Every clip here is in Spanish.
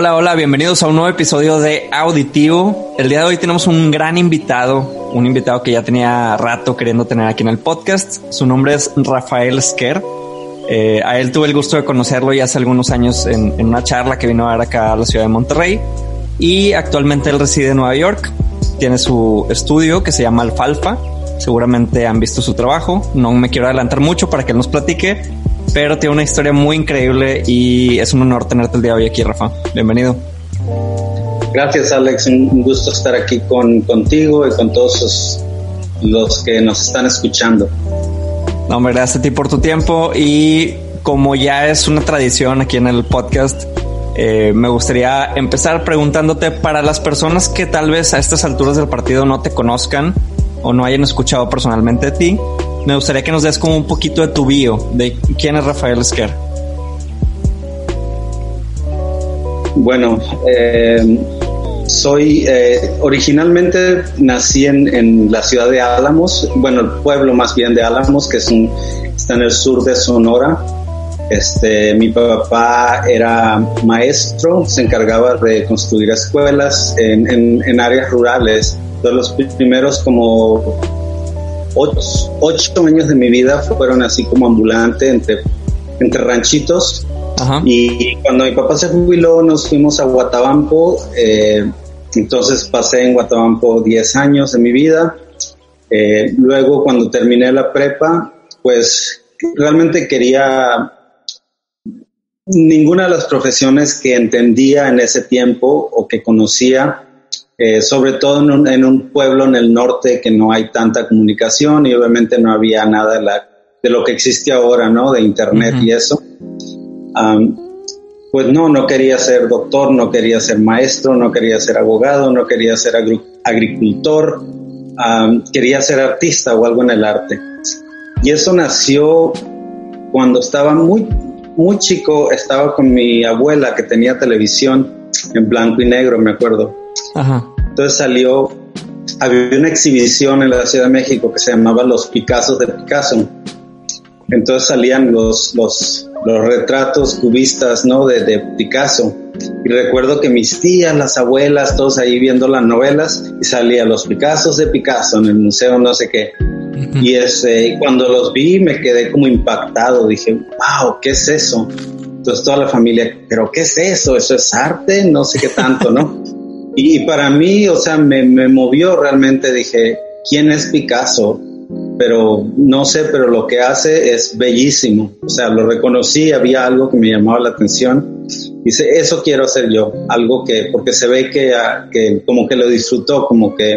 Hola, hola, bienvenidos a un nuevo episodio de Auditivo. El día de hoy tenemos un gran invitado, un invitado que ya tenía rato queriendo tener aquí en el podcast. Su nombre es Rafael Sker. Eh, a él tuve el gusto de conocerlo ya hace algunos años en, en, una charla que vino a dar acá a la ciudad de Monterrey y actualmente él reside en Nueva York. Tiene su estudio que se llama Alfalfa. Seguramente han visto su trabajo. No me quiero adelantar mucho para que él nos platique, pero tiene una historia muy increíble y es un honor tenerte el día de hoy aquí, Rafa. Bienvenido. Gracias, Alex. Un gusto estar aquí con, contigo y con todos los, los que nos están escuchando. No, hombre, gracias a ti por tu tiempo y como ya es una tradición aquí en el podcast, eh, me gustaría empezar preguntándote para las personas que tal vez a estas alturas del partido no te conozcan o no hayan escuchado personalmente de ti, me gustaría que nos des como un poquito de tu bio, de quién es Rafael Esquer. Bueno, eh, soy eh, originalmente nací en, en, la ciudad de Álamos, bueno, el pueblo más bien de Álamos, que es un, está en el sur de Sonora. Este, mi papá era maestro, se encargaba de construir escuelas en, en, en áreas rurales. De los primeros como ocho, ocho, años de mi vida fueron así como ambulante entre, entre ranchitos. Ajá. Y cuando mi papá se jubiló, nos fuimos a Guatabampo. Eh, entonces pasé en Guatabampo 10 años de mi vida. Eh, luego, cuando terminé la prepa, pues realmente quería ninguna de las profesiones que entendía en ese tiempo o que conocía eh, sobre todo en un, en un, pueblo en el norte que no hay tanta comunicación y obviamente no había nada de, la, de lo que existe ahora, ¿no? De internet uh -huh. y eso. Um, pues no, no quería ser doctor, no quería ser maestro, no quería ser abogado, no quería ser agricultor, um, quería ser artista o algo en el arte. Y eso nació cuando estaba muy, muy chico, estaba con mi abuela que tenía televisión en blanco y negro, me acuerdo. Ajá. Entonces salió, había una exhibición en la Ciudad de México que se llamaba Los Picassos de Picasso. Entonces salían los, los, los retratos cubistas, ¿no? De, de, Picasso. Y recuerdo que mis tías, las abuelas, todos ahí viendo las novelas y salía los Picassos de Picasso en el museo no sé qué. Y ese, cuando los vi me quedé como impactado. Dije, wow, ¿qué es eso? Entonces toda la familia, pero ¿qué es eso? ¿Eso es arte? No sé qué tanto, ¿no? Y para mí, o sea, me, me, movió realmente, dije, ¿quién es Picasso? Pero no sé, pero lo que hace es bellísimo. O sea, lo reconocí, había algo que me llamaba la atención. Dice, eso quiero hacer yo, algo que, porque se ve que, que como que lo disfrutó, como que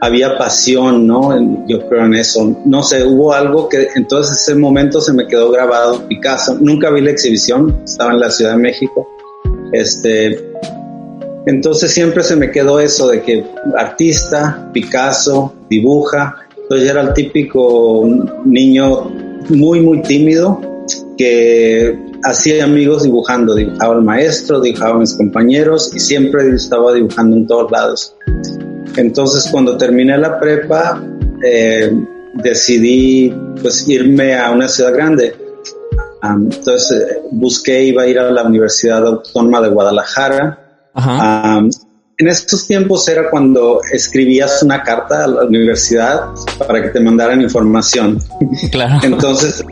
había pasión, ¿no? Yo creo en eso. No sé, hubo algo que entonces ese momento se me quedó grabado, Picasso. Nunca vi la exhibición, estaba en la Ciudad de México. Este, entonces siempre se me quedó eso de que artista, Picasso, dibuja. Entonces yo era el típico niño muy, muy tímido que hacía amigos dibujando. Dibujaba al maestro, dibujaba a mis compañeros y siempre estaba dibujando en todos lados. Entonces cuando terminé la prepa eh, decidí pues irme a una ciudad grande. Um, entonces busqué, iba a ir a la Universidad Autónoma de Guadalajara Um, en estos tiempos era cuando escribías una carta a la universidad para que te mandaran información. Claro. Entonces,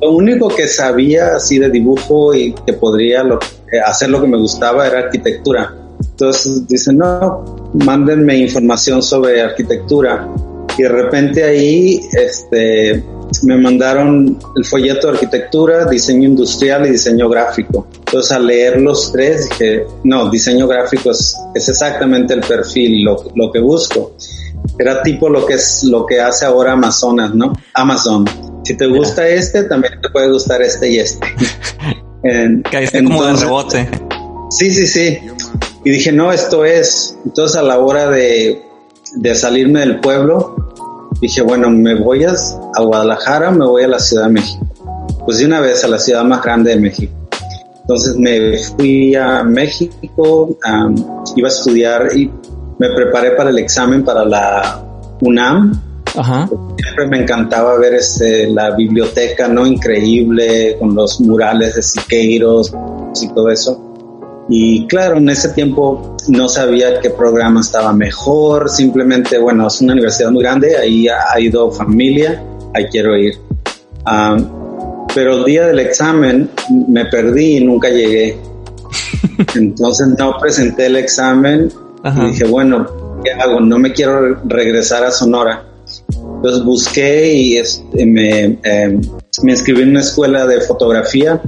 lo único que sabía así de dibujo y que podría lo, eh, hacer lo que me gustaba era arquitectura. Entonces dicen, no, mándenme información sobre arquitectura. Y de repente ahí este, me mandaron el folleto de arquitectura, diseño industrial y diseño gráfico. Entonces al leer los tres dije, no, diseño gráfico es, es exactamente el perfil, lo, lo, que busco. Era tipo lo que es lo que hace ahora Amazonas, ¿no? Amazon. Si te gusta yeah. este, también te puede gustar este y este. en, Caíste entonces, como de rebote. Sí, sí, sí. Y dije, no, esto es. Entonces a la hora de, de salirme del pueblo, dije, bueno, me voy a, a, Guadalajara, me voy a la Ciudad de México. Pues de una vez a la ciudad más grande de México. Entonces me fui a México, um, iba a estudiar y me preparé para el examen para la UNAM. Ajá. Siempre me encantaba ver este, la biblioteca, ¿no? Increíble, con los murales de Siqueiros y todo eso. Y claro, en ese tiempo no sabía qué programa estaba mejor, simplemente, bueno, es una universidad muy grande, ahí ha ido familia, ahí quiero ir. Um, pero el día del examen me perdí y nunca llegué. Entonces no presenté el examen Ajá. y dije, bueno, ¿qué hago? No me quiero regresar a Sonora. Entonces busqué y este, me, eh, me inscribí en una escuela de fotografía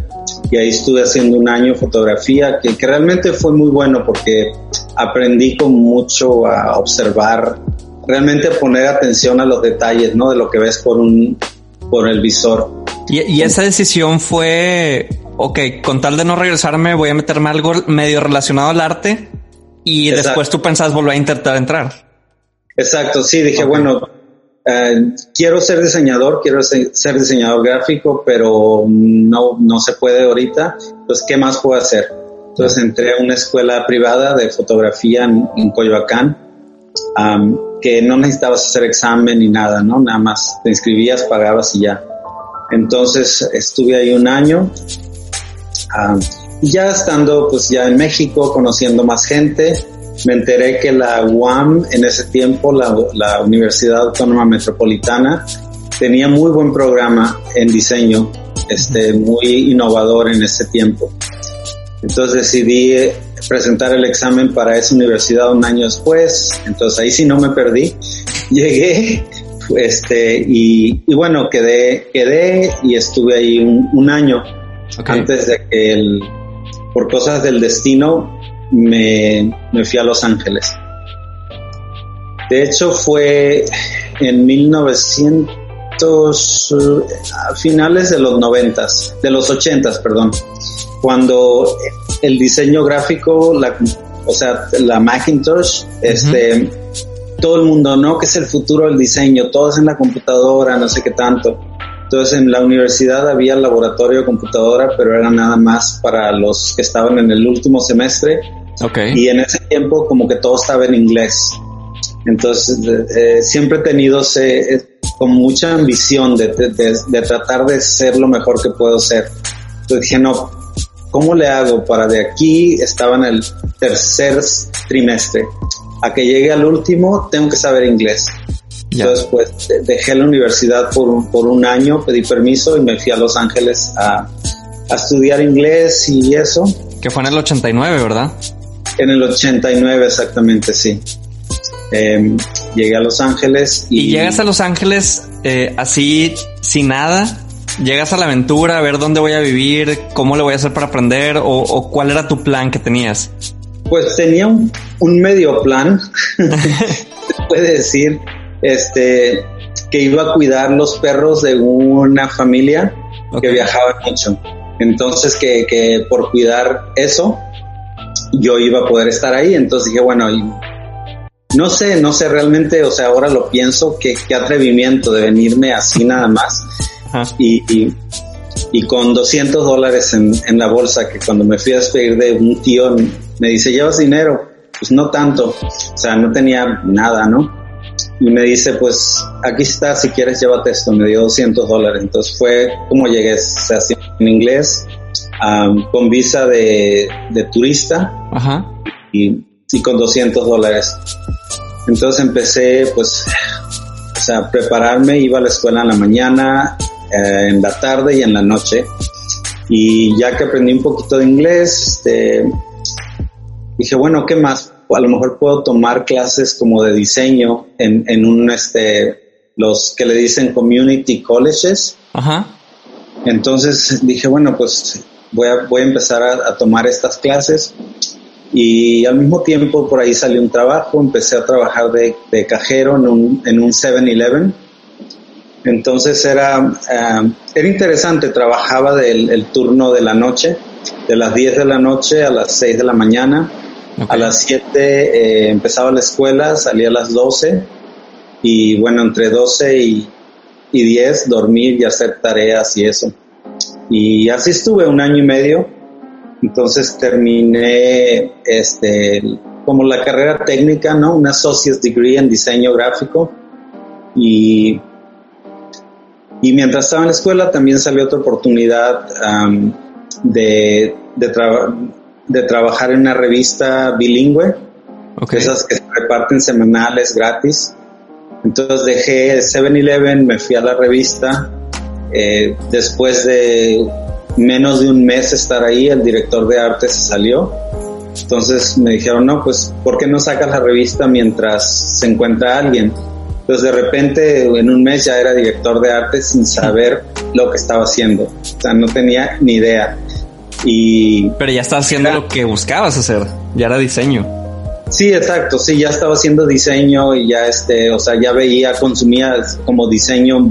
y ahí estuve haciendo un año fotografía que, que, realmente fue muy bueno porque aprendí con mucho a observar, realmente poner atención a los detalles, ¿no? De lo que ves por un, por el visor. Y, y esa decisión fue, ok, con tal de no regresarme voy a meterme algo medio relacionado al arte y Exacto. después tú pensás volver a intentar entrar. Exacto, sí, dije, okay. bueno, Uh, quiero ser diseñador, quiero ser diseñador gráfico, pero no, no se puede ahorita. Entonces, ¿qué más puedo hacer? Entonces entré a una escuela privada de fotografía en, en Coyoacán, um, que no necesitabas hacer examen ni nada, ¿no? Nada más te inscribías, pagabas y ya. Entonces estuve ahí un año. Um, y ya estando pues ya en México, conociendo más gente, me enteré que la UAM en ese tiempo, la, la, Universidad Autónoma Metropolitana, tenía muy buen programa en diseño, este, muy innovador en ese tiempo. Entonces decidí presentar el examen para esa universidad un año después, entonces ahí sí no me perdí. Llegué, este, y, y bueno, quedé, quedé y estuve ahí un, un año okay. antes de que el, por cosas del destino me, me fui a Los Ángeles. De hecho fue en 1900, a finales de los noventas, de los ochentas, perdón, cuando el diseño gráfico, la, o sea, la Macintosh, uh -huh. este, todo el mundo, ¿no? Que es el futuro del diseño, todo es en la computadora, no sé qué tanto. Entonces en la universidad había laboratorio de computadora, pero era nada más para los que estaban en el último semestre Okay. Y en ese tiempo como que todo estaba en inglés. Entonces eh, siempre he tenido ese, con mucha ambición de, de, de, de, tratar de ser lo mejor que puedo ser. Entonces dije, no, ¿cómo le hago para de aquí, estaba en el tercer trimestre, a que llegue al último, tengo que saber inglés. Yeah. Entonces pues dejé la universidad por, por un año, pedí permiso y me fui a Los Ángeles a, a estudiar inglés y eso. Que fue en el 89, ¿verdad? En el 89 exactamente, sí. Eh, llegué a Los Ángeles. Y, ¿Y llegas a Los Ángeles eh, así, sin nada. ¿Llegas a la aventura a ver dónde voy a vivir? ¿Cómo le voy a hacer para aprender? ¿O, o cuál era tu plan que tenías? Pues tenía un, un medio plan, puede decir, este, que iba a cuidar los perros de una familia okay. que viajaba mucho. Entonces que, que por cuidar eso, yo iba a poder estar ahí. Entonces dije, bueno, y no sé, no sé realmente, o sea, ahora lo pienso, qué, qué atrevimiento de venirme así nada más. Y, y, y, con 200 dólares en, en, la bolsa, que cuando me fui a despedir de un tío, me dice, ¿llevas dinero? Pues no tanto, o sea, no tenía nada, ¿no? Y me dice, pues aquí está, si quieres llévate esto, me dio 200 dólares. Entonces fue como llegué, o sea, en inglés, um, con visa de, de turista. Ajá. Y y con 200 dólares. Entonces empecé pues o sea, prepararme, iba a la escuela en la mañana, eh, en la tarde y en la noche. Y ya que aprendí un poquito de inglés, este, dije, bueno, ¿qué más? A lo mejor puedo tomar clases como de diseño en, en un, este, los que le dicen community colleges. Ajá. Entonces dije, bueno, pues voy a, voy a empezar a, a tomar estas clases y al mismo tiempo por ahí salió un trabajo, empecé a trabajar de, de cajero en un, en un 7-Eleven. Entonces era, uh, era interesante, trabajaba del el turno de la noche, de las 10 de la noche a las 6 de la mañana. Okay. A las 7 eh, empezaba la escuela, salía a las 12 y bueno, entre 12 y, y 10 dormir y hacer tareas y eso. Y así estuve un año y medio entonces terminé este, como la carrera técnica, ¿no? Un associate degree en diseño gráfico. Y, y mientras estaba en la escuela también salió otra oportunidad um, de, de, tra de, trabajar en una revista bilingüe, okay. esas que se reparten semanales gratis. Entonces dejé 7-Eleven, me fui a la revista. Eh, después de menos de un mes estar ahí, el director de arte se salió. Entonces me dijeron, no, pues, ¿por qué no sacas la revista mientras se encuentra alguien? Entonces de repente en un mes ya era director de arte sin saber lo que estaba haciendo. O sea, no tenía ni idea. Y Pero ya estaba haciendo era, lo que buscabas hacer, ya era diseño. Sí, exacto, sí, ya estaba haciendo diseño y ya este, o sea, ya veía, consumía como diseño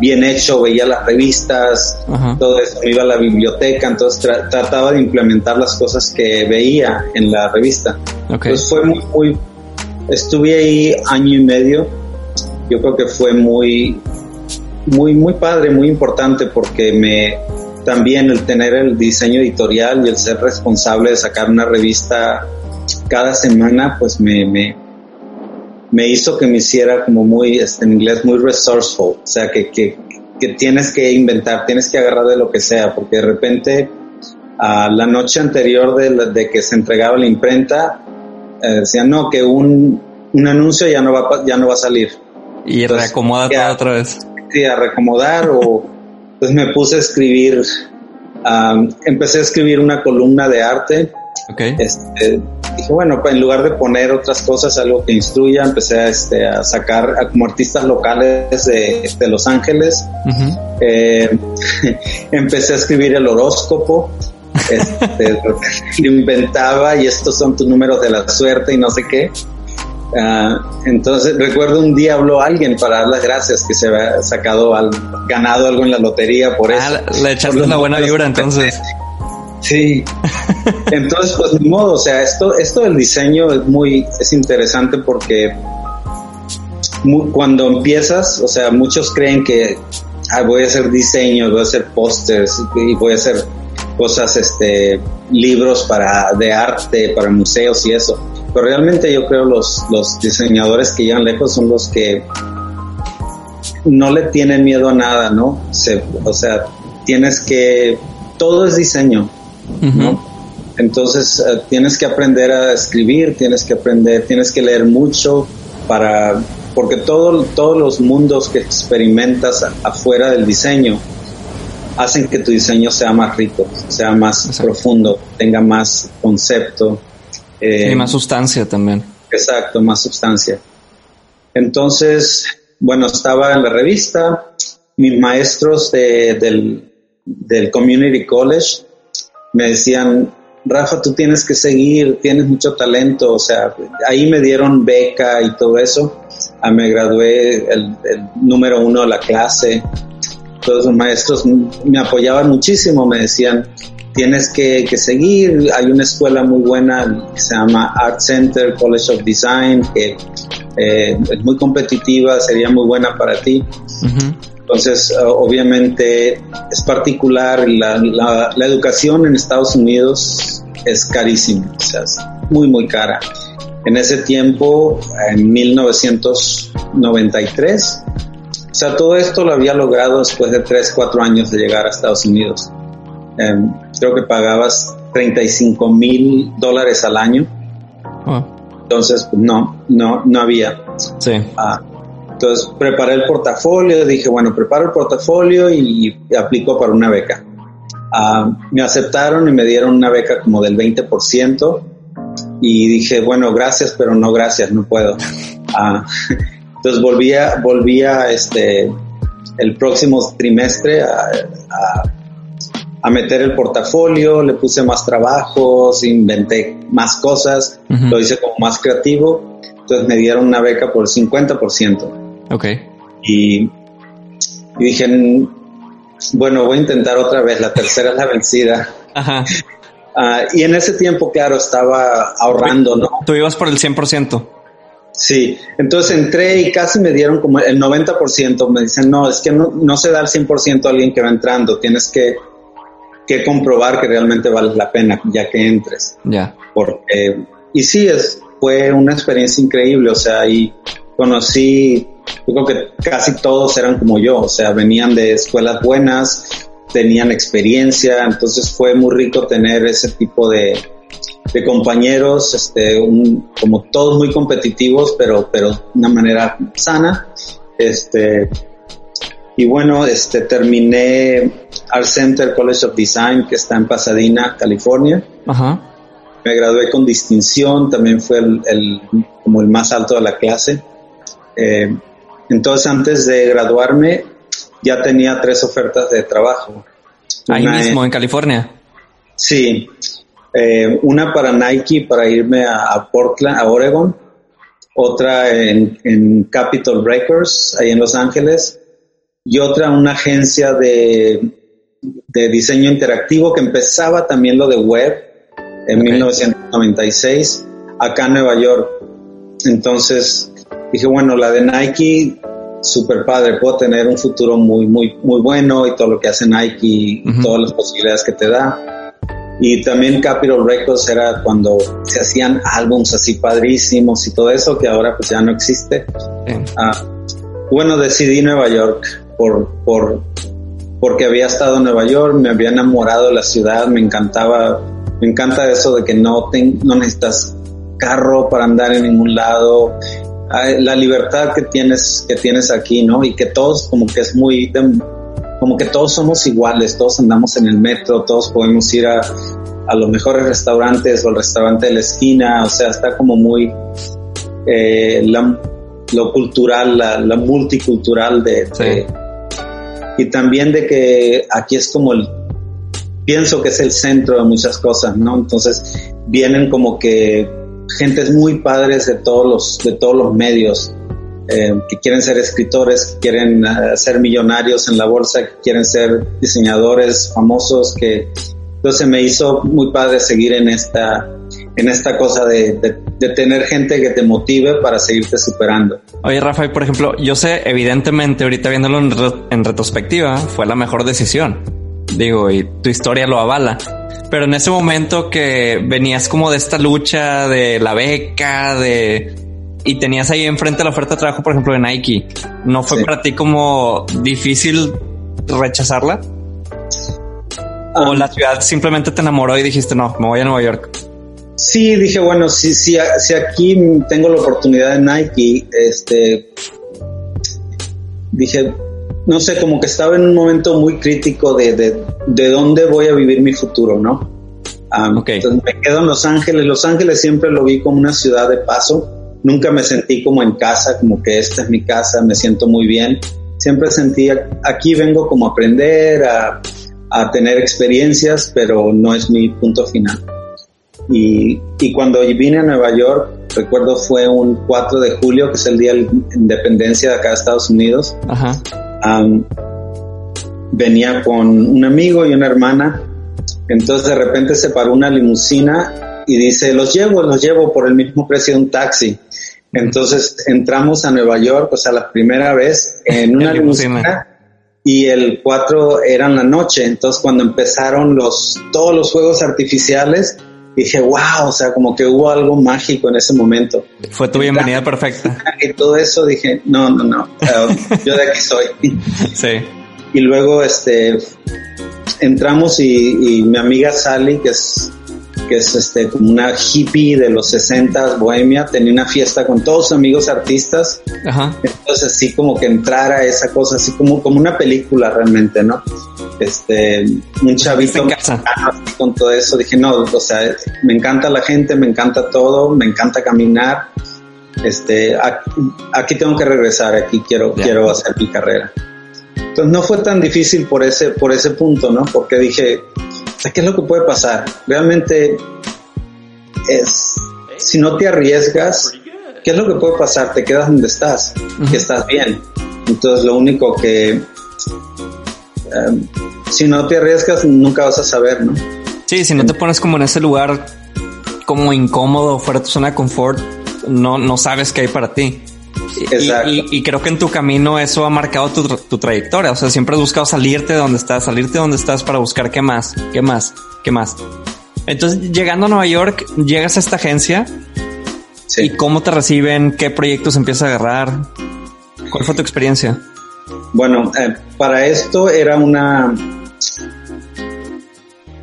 bien hecho, veía las revistas, Ajá. todo eso, iba a la biblioteca, entonces tra trataba de implementar las cosas que veía en la revista. Okay. Entonces fue muy, muy, estuve ahí año y medio, yo creo que fue muy, muy, muy padre, muy importante porque me, también el tener el diseño editorial y el ser responsable de sacar una revista cada semana, pues me, me, me hizo que me hiciera como muy, este, en inglés, muy resourceful, o sea, que, que, que tienes que inventar, tienes que agarrar de lo que sea, porque de repente a la noche anterior de, de, que se entregaba la imprenta, eh, decían, no, que un, un anuncio ya no va, ya no va a salir. Y Entonces, reacomoda todo otra vez. Sí, a reacomodar o pues me puse a escribir, um, empecé a escribir una columna de arte. Okay. Este, dije, bueno, en lugar de poner otras cosas, algo que instruya, empecé a, este, a sacar a, como artistas locales de, de Los Ángeles. Uh -huh. eh, empecé a escribir el horóscopo. Este, lo inventaba y estos son tus números de la suerte y no sé qué. Uh, entonces recuerdo un día habló alguien para dar las gracias que se había sacado al, ganado algo en la lotería por ah, eso. Le echaste una buena vibra entonces. Sí. Entonces, pues ni modo, o sea, esto, esto del diseño es muy, es interesante porque muy, cuando empiezas, o sea, muchos creen que voy a hacer diseños, voy a hacer pósters y voy a hacer cosas, este, libros para, de arte, para museos y eso. Pero realmente yo creo los, los diseñadores que llegan lejos son los que no le tienen miedo a nada, ¿no? O sea, tienes que, todo es diseño. ¿no? Entonces uh, tienes que aprender a escribir, tienes que aprender, tienes que leer mucho para, porque todo, todos los mundos que experimentas afuera del diseño hacen que tu diseño sea más rico, sea más exacto. profundo, tenga más concepto. Eh, y más sustancia también. Exacto, más sustancia. Entonces, bueno, estaba en la revista, mis maestros de, del, del Community College me decían, Rafa, tú tienes que seguir, tienes mucho talento, o sea, ahí me dieron beca y todo eso, ah, me gradué el, número uno de la clase, todos los maestros me apoyaban muchísimo, me decían, tienes que, que seguir, hay una escuela muy buena que se llama Art Center College of Design, que eh, es muy competitiva, sería muy buena para ti. Entonces, uh, obviamente es particular, la, la, la, educación en Estados Unidos es carísima, o sea, es muy, muy cara. En ese tiempo, en 1993, o sea, todo esto lo había logrado después de 3, 4 años de llegar a Estados Unidos. Um, creo que pagabas 35 mil dólares al año Oh, Entonces, pues, no, no, no había. sí. Ah, entonces preparé el portafolio, dije, bueno, preparo el portafolio y, aplico para una beca. Ah, me aceptaron y me dieron una beca como del 20% y dije, bueno, gracias, pero no gracias, no puedo. Ah, entonces volví a, volví a, este, el próximo trimestre a, a, a meter el portafolio, le puse más trabajos, inventé más cosas, Ujú. lo hice como más creativo, entonces me dieron una beca por el 50%. Ok. Y, y dije, "Mm, bueno, voy a intentar otra vez, la tercera es la vencida. Ajá. Ah, y en ese tiempo, claro, estaba ahorrando, ¿no? Tú ibas por el 100%. Sí, entonces entré y casi me dieron como el 90%. Me dicen, no, es que no, no se da el 100% a alguien que va entrando, tienes que, que comprobar que realmente vale la pena ya que entres. Ya. porque y sí es fue una experiencia increíble o sea y conocí yo creo que casi todos eran como yo o sea venían de escuelas buenas tenían experiencia entonces fue muy rico tener ese tipo de, de compañeros este un- como todos muy competitivos pero pero de una manera sana este y bueno este terminé Art Center College of Design que está en Pasadena California Ajá. me gradué con distinción, también fue el, el- como el más alto de la clase. Eh, entonces, antes de graduarme, ya tenía tres ofertas de trabajo. Ahí Una mismo, en- en California. sí, eh, una para Nike para irme a, a Portland, a Oregon, otra en, en Capitol Records, ahí en Los Ángeles, y otra una agencia de, de diseño interactivo que empezaba también lo de web en Ok. 1996 acá en Nueva York. Entonces dije, bueno, la de Nike, super padre, puedo tener un futuro muy, muy, muy bueno y todo lo que hace Nike y todas las posibilidades que te da. Y también Capitol Records era cuando se hacían álbums así padrísimos y todo eso que ahora pues ya no existe. Ah, bueno, decidí Nueva York por, por, porque había estado en Nueva York, me había enamorado de la ciudad, me encantaba, me encanta eso de que no, ten- no necesitas carro para andar en ningún lado, la libertad que tienes, que tienes aquí, ¿no? Y que todos como que es muy, de- como que todos somos iguales, todos andamos en el metro, todos podemos ir a, a los mejores restaurantes o al restaurante de la esquina, o sea, está como muy eh, la- lo cultural, la, la multicultural de, Sí. de- y también de que aquí es como el pienso que es el centro de muchas cosas, ¿no? Entonces vienen como que gentes muy padres de todos los de todos los medios eh, que quieren ser escritores, quieren eh, ser millonarios en la bolsa, que quieren ser diseñadores famosos, que entonces me hizo muy padre seguir en esta en esta cosa de, de- de tener gente que te motive para seguirte superando. Oye, Rafael, por ejemplo, yo sé, evidentemente, ahorita viéndolo en, re- en retrospectiva, fue la mejor decisión. Digo, y tu historia lo avala. Pero en ese momento que venías como de esta lucha de la beca, de... Y tenías ahí enfrente la oferta de trabajo, por ejemplo, de Nike. ¿No fue Sí. para ti como difícil rechazarla? ¿O Um, la ciudad simplemente te enamoró y dijiste, no, me voy a Nueva York? Sí, dije, bueno, si, si, si aquí tengo la oportunidad de Nike, este, dije, no sé, como que estaba en un momento muy crítico de, de, de dónde voy a vivir mi futuro, ¿no? Um, Ok. Entonces me quedo en Los Ángeles. Los Ángeles siempre lo vi como una ciudad de paso. Nunca me sentí como en casa, como que esta es mi casa, me siento muy bien. Siempre sentía, aquí vengo como a aprender, a, a tener experiencias, pero no es mi punto final. Y, y cuando vine a Nueva York, recuerdo fue un 4 de julio, que es el día de la independencia de acá de Estados Unidos. Ajá. Venía con un amigo y una hermana. Entonces de repente se paró una limusina y dice, los llevo, los llevo por el mismo precio de un taxi. Entonces entramos a Nueva York, o sea, la primera vez en una limusina. limusina y el 4 era en la noche. Entonces cuando empezaron los, todos los juegos artificiales, dije, wow, o sea, como que hubo algo mágico en ese momento. Fue tu bienvenida perfecta. Y todo eso dije, no, no, no, yo de aquí soy. Sí. Y luego este entramos y, y mi amiga Sally, que es que es este como una hippie de los 60 bohemia, tenía una fiesta con todos sus amigos artistas. Ajá. Entonces así como que entrara esa cosa, así como, como una película realmente, ¿no? Este, un chavito En casa. con todo eso, dije, no, o sea, me encanta la gente, me encanta todo, me encanta caminar, este, aquí, aquí tengo que regresar, aquí quiero, Ya. quiero hacer mi carrera. Entonces no fue tan difícil por ese, por ese punto, ¿no? Porque dije, ¿qué es lo que puede pasar? Realmente es, si no te arriesgas, ¿qué es lo que puede pasar? Te quedas donde estás, que estás bien. Entonces lo único que, em, si no te arriesgas, nunca vas a saber, ¿no? Sí, si no te pones como en ese lugar como incómodo, fuera de tu zona de confort, no, no sabes qué hay para ti. Y- Exacto. Y, y creo que en tu camino eso ha marcado tu, tra- tu trayectoria. O sea, siempre has buscado salirte de donde estás, salirte de donde estás para buscar qué más, qué más, qué más. Entonces, llegando a Nueva York, llegas a esta agencia Sí. y cómo te reciben, qué proyectos empiezas a agarrar. ¿Cuál fue tu experiencia? Bueno, eh, para esto era una...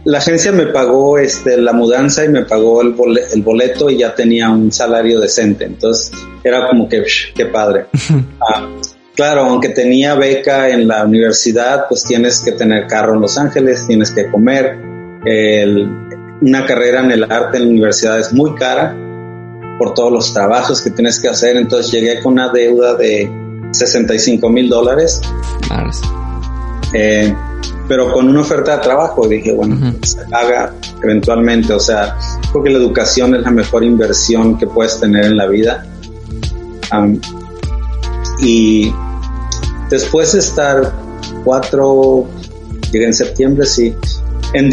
La agencia me pagó este, la mudanza y me pagó el, el boleto y ya tenía un salario decente. Entonces era como que, psh, qué padre. Ah, claro, aunque tenía beca en la universidad, pues tienes que tener carro en Los Ángeles, tienes que comer. El- una carrera en el arte en la universidad es muy cara por todos los trabajos que tienes que hacer. Entonces llegué con una deuda de 65 mil dólares, eh, pero con una oferta de trabajo. Dije, bueno, Ujú. se paga eventualmente. O sea, creo que la educación es la mejor inversión que puedes tener en la vida. Y después de estar cuatro, llegué en septiembre, sí. En,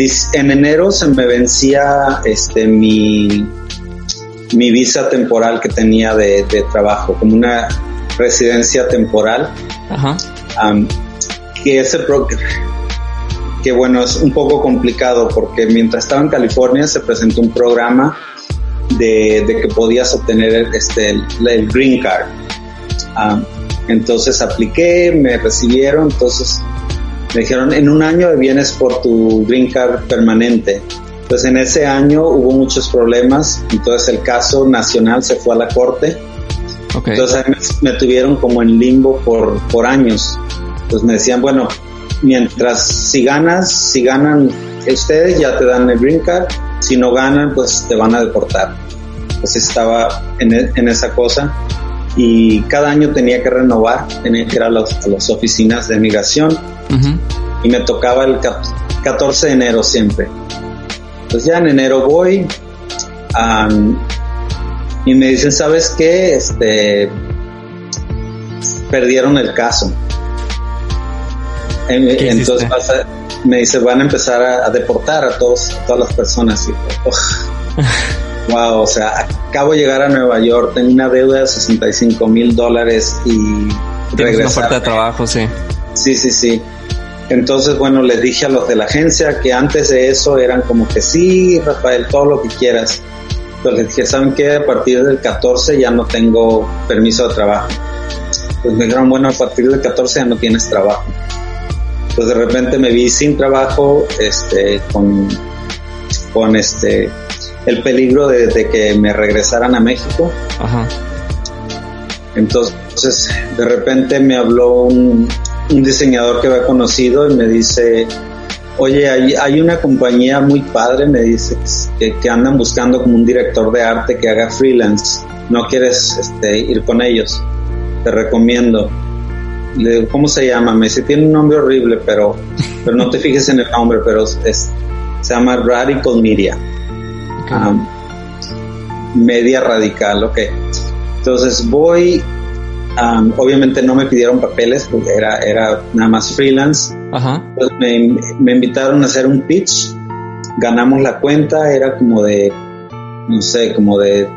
enero se me vencía este mi, mi visa temporal que tenía de, de trabajo, como una residencia temporal. Ajá. Am, que ese pro- que bueno es un poco complicado porque mientras estaba en California se presentó un programa de, de que podías obtener este el, el green card Am, entonces apliqué me recibieron entonces me dijeron en un año vienes por tu green card permanente pues en ese año hubo muchos problemas entonces el caso nacional se fue a la corte Ok. entonces me, me tuvieron como en limbo por, por años. Entonces me decían, bueno, mientras si ganas, si ganan ustedes ya te dan el green card, si no ganan pues te van a deportar. Pues estaba en, e- en esa cosa y cada año tenía que renovar, tenía que ir a, los- a las oficinas de migración y me tocaba el cap- 14 de enero siempre. Entonces ya en enero voy am, y me dicen, ¿sabes qué? Este, perdieron el caso. En- ¿Qué entonces pasa- me dice, van a empezar a, a deportar a todos, a todas las personas. Y, ugh. wow, o sea, acabo de llegar a Nueva York, tengo una deuda de 65 mil dólares y Tienes una regresar. oferta de trabajo, sí. Sí, sí, sí. Entonces, bueno, les dije a los de la agencia que antes de eso eran como que sí, Rafael, todo lo que quieras. Entonces les dije, ¿saben qué? A partir del 14 ya no tengo permiso de trabajo. Pues me dijeron, bueno, a partir del 14 ya no tienes trabajo. Pues de repente me vi sin trabajo, este, con, con este, el peligro de, de que me regresaran a México. Ajá. Entonces, de repente me habló un, un diseñador que había conocido y me dice, oye, hay, hay una compañía muy padre, me dice, que, que andan buscando como un director de arte que haga freelance. ¿No quieres este, ir con ellos? Te recomiendo. Le digo, ¿cómo se llama? Me dice, tiene un nombre horrible, pero, pero no te fijes en el nombre, pero es, se llama Radical Media. Um, media radical, ok. Entonces voy, um, obviamente no me pidieron papeles porque era, era nada más freelance. Ajá. Me, me invitaron a hacer un pitch, ganamos la cuenta, era como de, no sé, como de,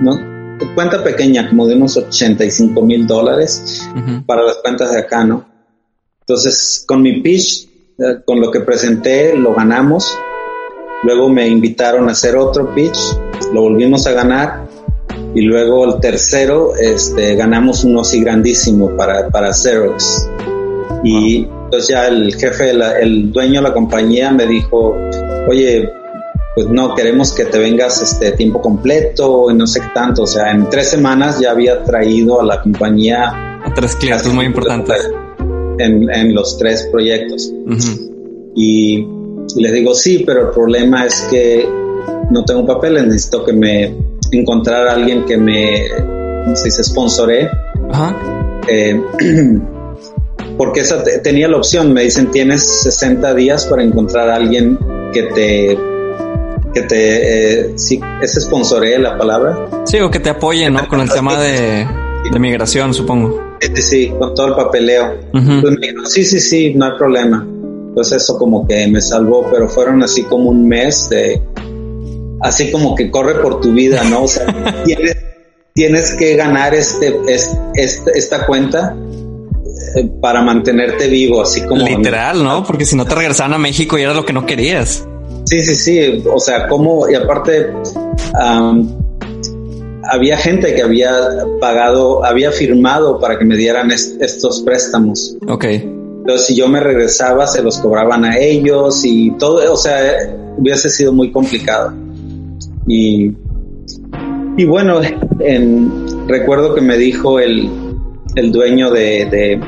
no, cuenta pequeña, como de unos 85 mil dólares Ujú. para las cuentas de acá, ¿no? Entonces, con mi pitch, eh, con lo que presenté, lo ganamos. Luego me invitaron a hacer otro pitch, lo volvimos a ganar. Y luego el tercero, este, ganamos uno así grandísimo para, para Xerox. Y entonces ya el jefe, la- el dueño de la compañía me dijo, oye, pues no, queremos que te vengas este tiempo completo y no sé qué tanto. O sea, en tres semanas ya había traído a la compañía a tres clientes muy importantes en, en, los tres proyectos. y, les digo, sí, pero el problema es que no tengo papeles, necesito que me encontrar a alguien que me, se dice, sponsoré. Eh, porque esa tenía la opción, me dicen, tienes 60 días para encontrar a alguien que te que te eh, sí, es sponsoree la palabra. Sí, o que te apoye, ¿no? Con el tema de, de migración, supongo. Sí, sí, con todo el papeleo. pues sí, sí, sí, no hay problema. Pues eso como que me salvó, pero fueron así como un mes de, así como que corre por tu vida, ¿no? O sea, tienes, tienes que ganar este, este, esta cuenta eh, para mantenerte vivo, así como... Literal, ¿no? Porque si no te regresaban a México y era lo que no querías. Sí, sí, sí. O sea, como, y aparte, había gente que había pagado, había firmado para que me dieran estos préstamos. Ok. Entonces, si yo me regresaba, se los cobraban a ellos y todo, o sea, hubiese sido muy complicado. Y, y bueno, en, recuerdo que me dijo el, el dueño de, de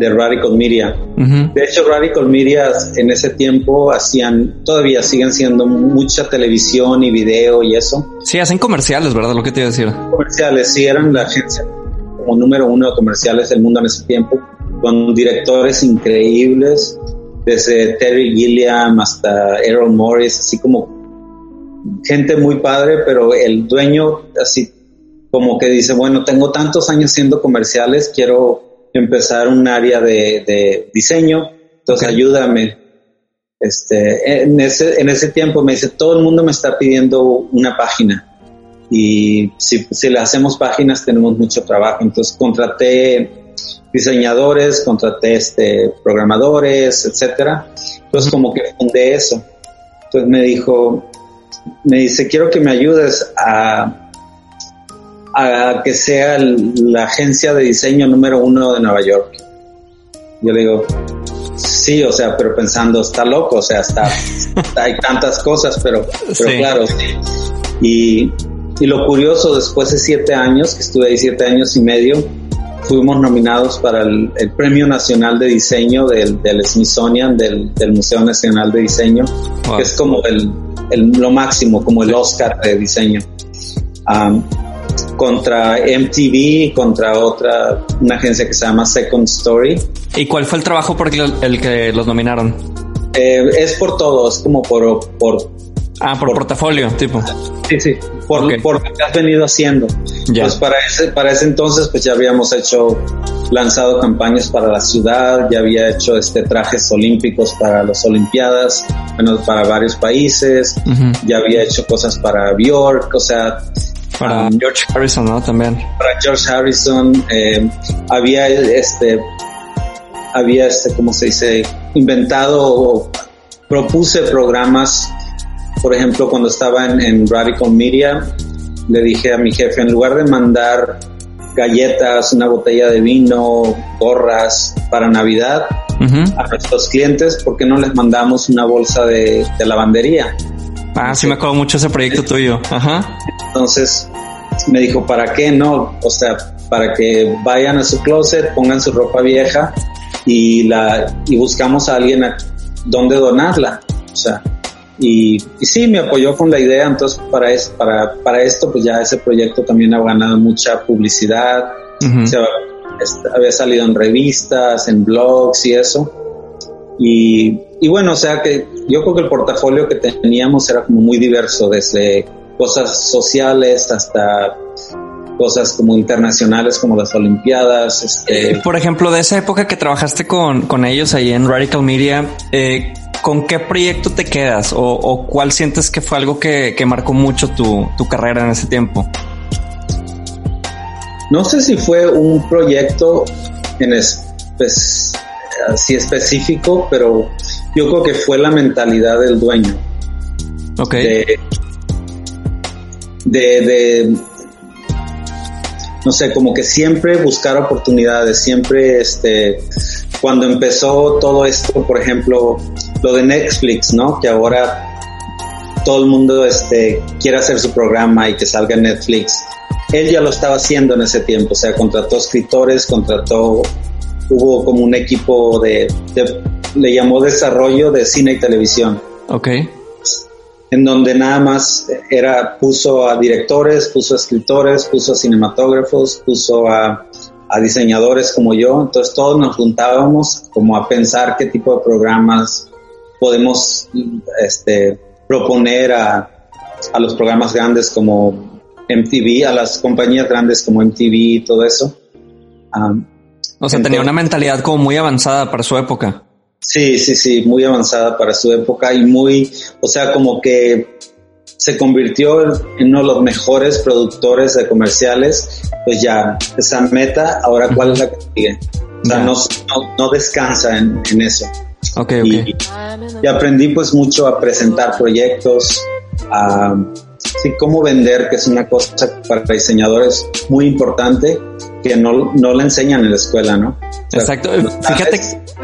Radical Media. De hecho, Radical Media en ese tiempo hacían, todavía siguen siendo mucha televisión y video y eso. Sí, hacen comerciales, ¿verdad? Lo que te iba a decir. Comerciales, sí, eran la agencia como número uno de comerciales del mundo en ese tiempo, con directores increíbles, desde Terry Gilliam hasta Errol Morris, así como gente muy padre, pero el dueño así como que dice, bueno, tengo tantos años haciendo comerciales, quiero empezar un área de, diseño, entonces ayúdame. Este, en ese, en ese tiempo me dice, todo el mundo me está pidiendo una página y si, si le hacemos páginas tenemos mucho trabajo. Entonces contraté diseñadores, contraté este, programadores, etcétera. Entonces como que fundé eso. Entonces me dijo, me dice, quiero que me ayudes a a que sea la agencia de diseño número uno de Nueva York. Yo le digo, sí, o sea, pero pensando, está loco, o sea, está, hay tantas cosas, pero, pero claro, Y, y lo curioso, después de siete años, que estuve ahí siete años y medio, fuimos nominados para el, Premio Nacional de Diseño del, del Smithsonian, del, del, Museo Nacional de Diseño, que es como el, el, lo máximo, como el Oscar de diseño. Um, contra MTV, contra otra, una agencia que se llama Second Story. ¿Y cuál fue el trabajo por el, que los nominaron? Eh, es por todo, es como por... por ah, por, portafolio, tipo. Sí, sí, por, lo que has venido haciendo. Pues para ese, para ese entonces, pues ya habíamos hecho, lanzado campañas para la ciudad, ya había hecho este trajes olímpicos para las Olimpiadas, bueno, para varios países, ya había hecho cosas para Bjork, o sea, para um, George Harrison, ¿no? También. Para George Harrison, eh, había este, había este, ¿cómo se dice? Inventado o propuse programas, por ejemplo, cuando estaba en, Radical Media, le dije a mi jefe, en lugar de mandar galletas, una botella de vino, gorras para Navidad a nuestros clientes, ¿por qué no les mandamos una bolsa de, de lavandería? Ah, sí me acuerdo mucho ese proyecto tuyo. Ajá. Entonces me dijo, ¿para qué no? O sea, para que vayan a su closet, pongan su ropa vieja y la y buscamos a alguien a donde donarla. O sea, y, y, sí, me apoyó con la idea, entonces para, es, para, para esto pues ya ese proyecto también ha ganado mucha publicidad, había salido en revistas, en blogs y eso. Y, y bueno, o sea que yo creo que el portafolio que teníamos era como muy diverso, desde cosas sociales hasta cosas como internacionales como las Olimpiadas. Este... Por ejemplo, de esa época que trabajaste con, con ellos ahí en Radical Media, eh, ¿con qué proyecto te quedas o, o, cuál sientes que fue algo que, que marcó mucho tu, tu, carrera en ese tiempo? No sé si fue un proyecto en pues, así específico, pero yo creo que fue la mentalidad del dueño. Ok. De, de, no sé, como que siempre buscar oportunidades, siempre, este, cuando empezó todo esto, por ejemplo, lo de Netflix, ¿no? Que ahora todo el mundo este, quiere hacer su programa y que salga en Netflix. Él ya lo estaba haciendo en ese tiempo, o sea, contrató escritores, contrató, hubo como un equipo de, de le llamó desarrollo de cine y televisión. Ok. En donde nada más era, puso a directores, puso a escritores, puso a cinematógrafos, puso a, a diseñadores como yo. Entonces todos nos juntábamos como a pensar qué tipo de programas podemos este, proponer a, a los programas grandes como MTV, a las compañías grandes como MTV y todo eso. Um, O sea, tenía una mentalidad como muy avanzada para su época. Sí, sí, sí, muy avanzada para su época y muy, o sea, como que se convirtió en uno de los mejores productores de comerciales, pues ya, esa meta, ahora cuál es la que sigue. O sea, no, no, no descansa en, en eso. Ok, ok. Y, y aprendí pues mucho a presentar proyectos, a sí, cómo vender, que es una cosa para diseñadores muy importante que no, no le enseñan en la escuela, ¿no? O sea, Exacto. Fíjate,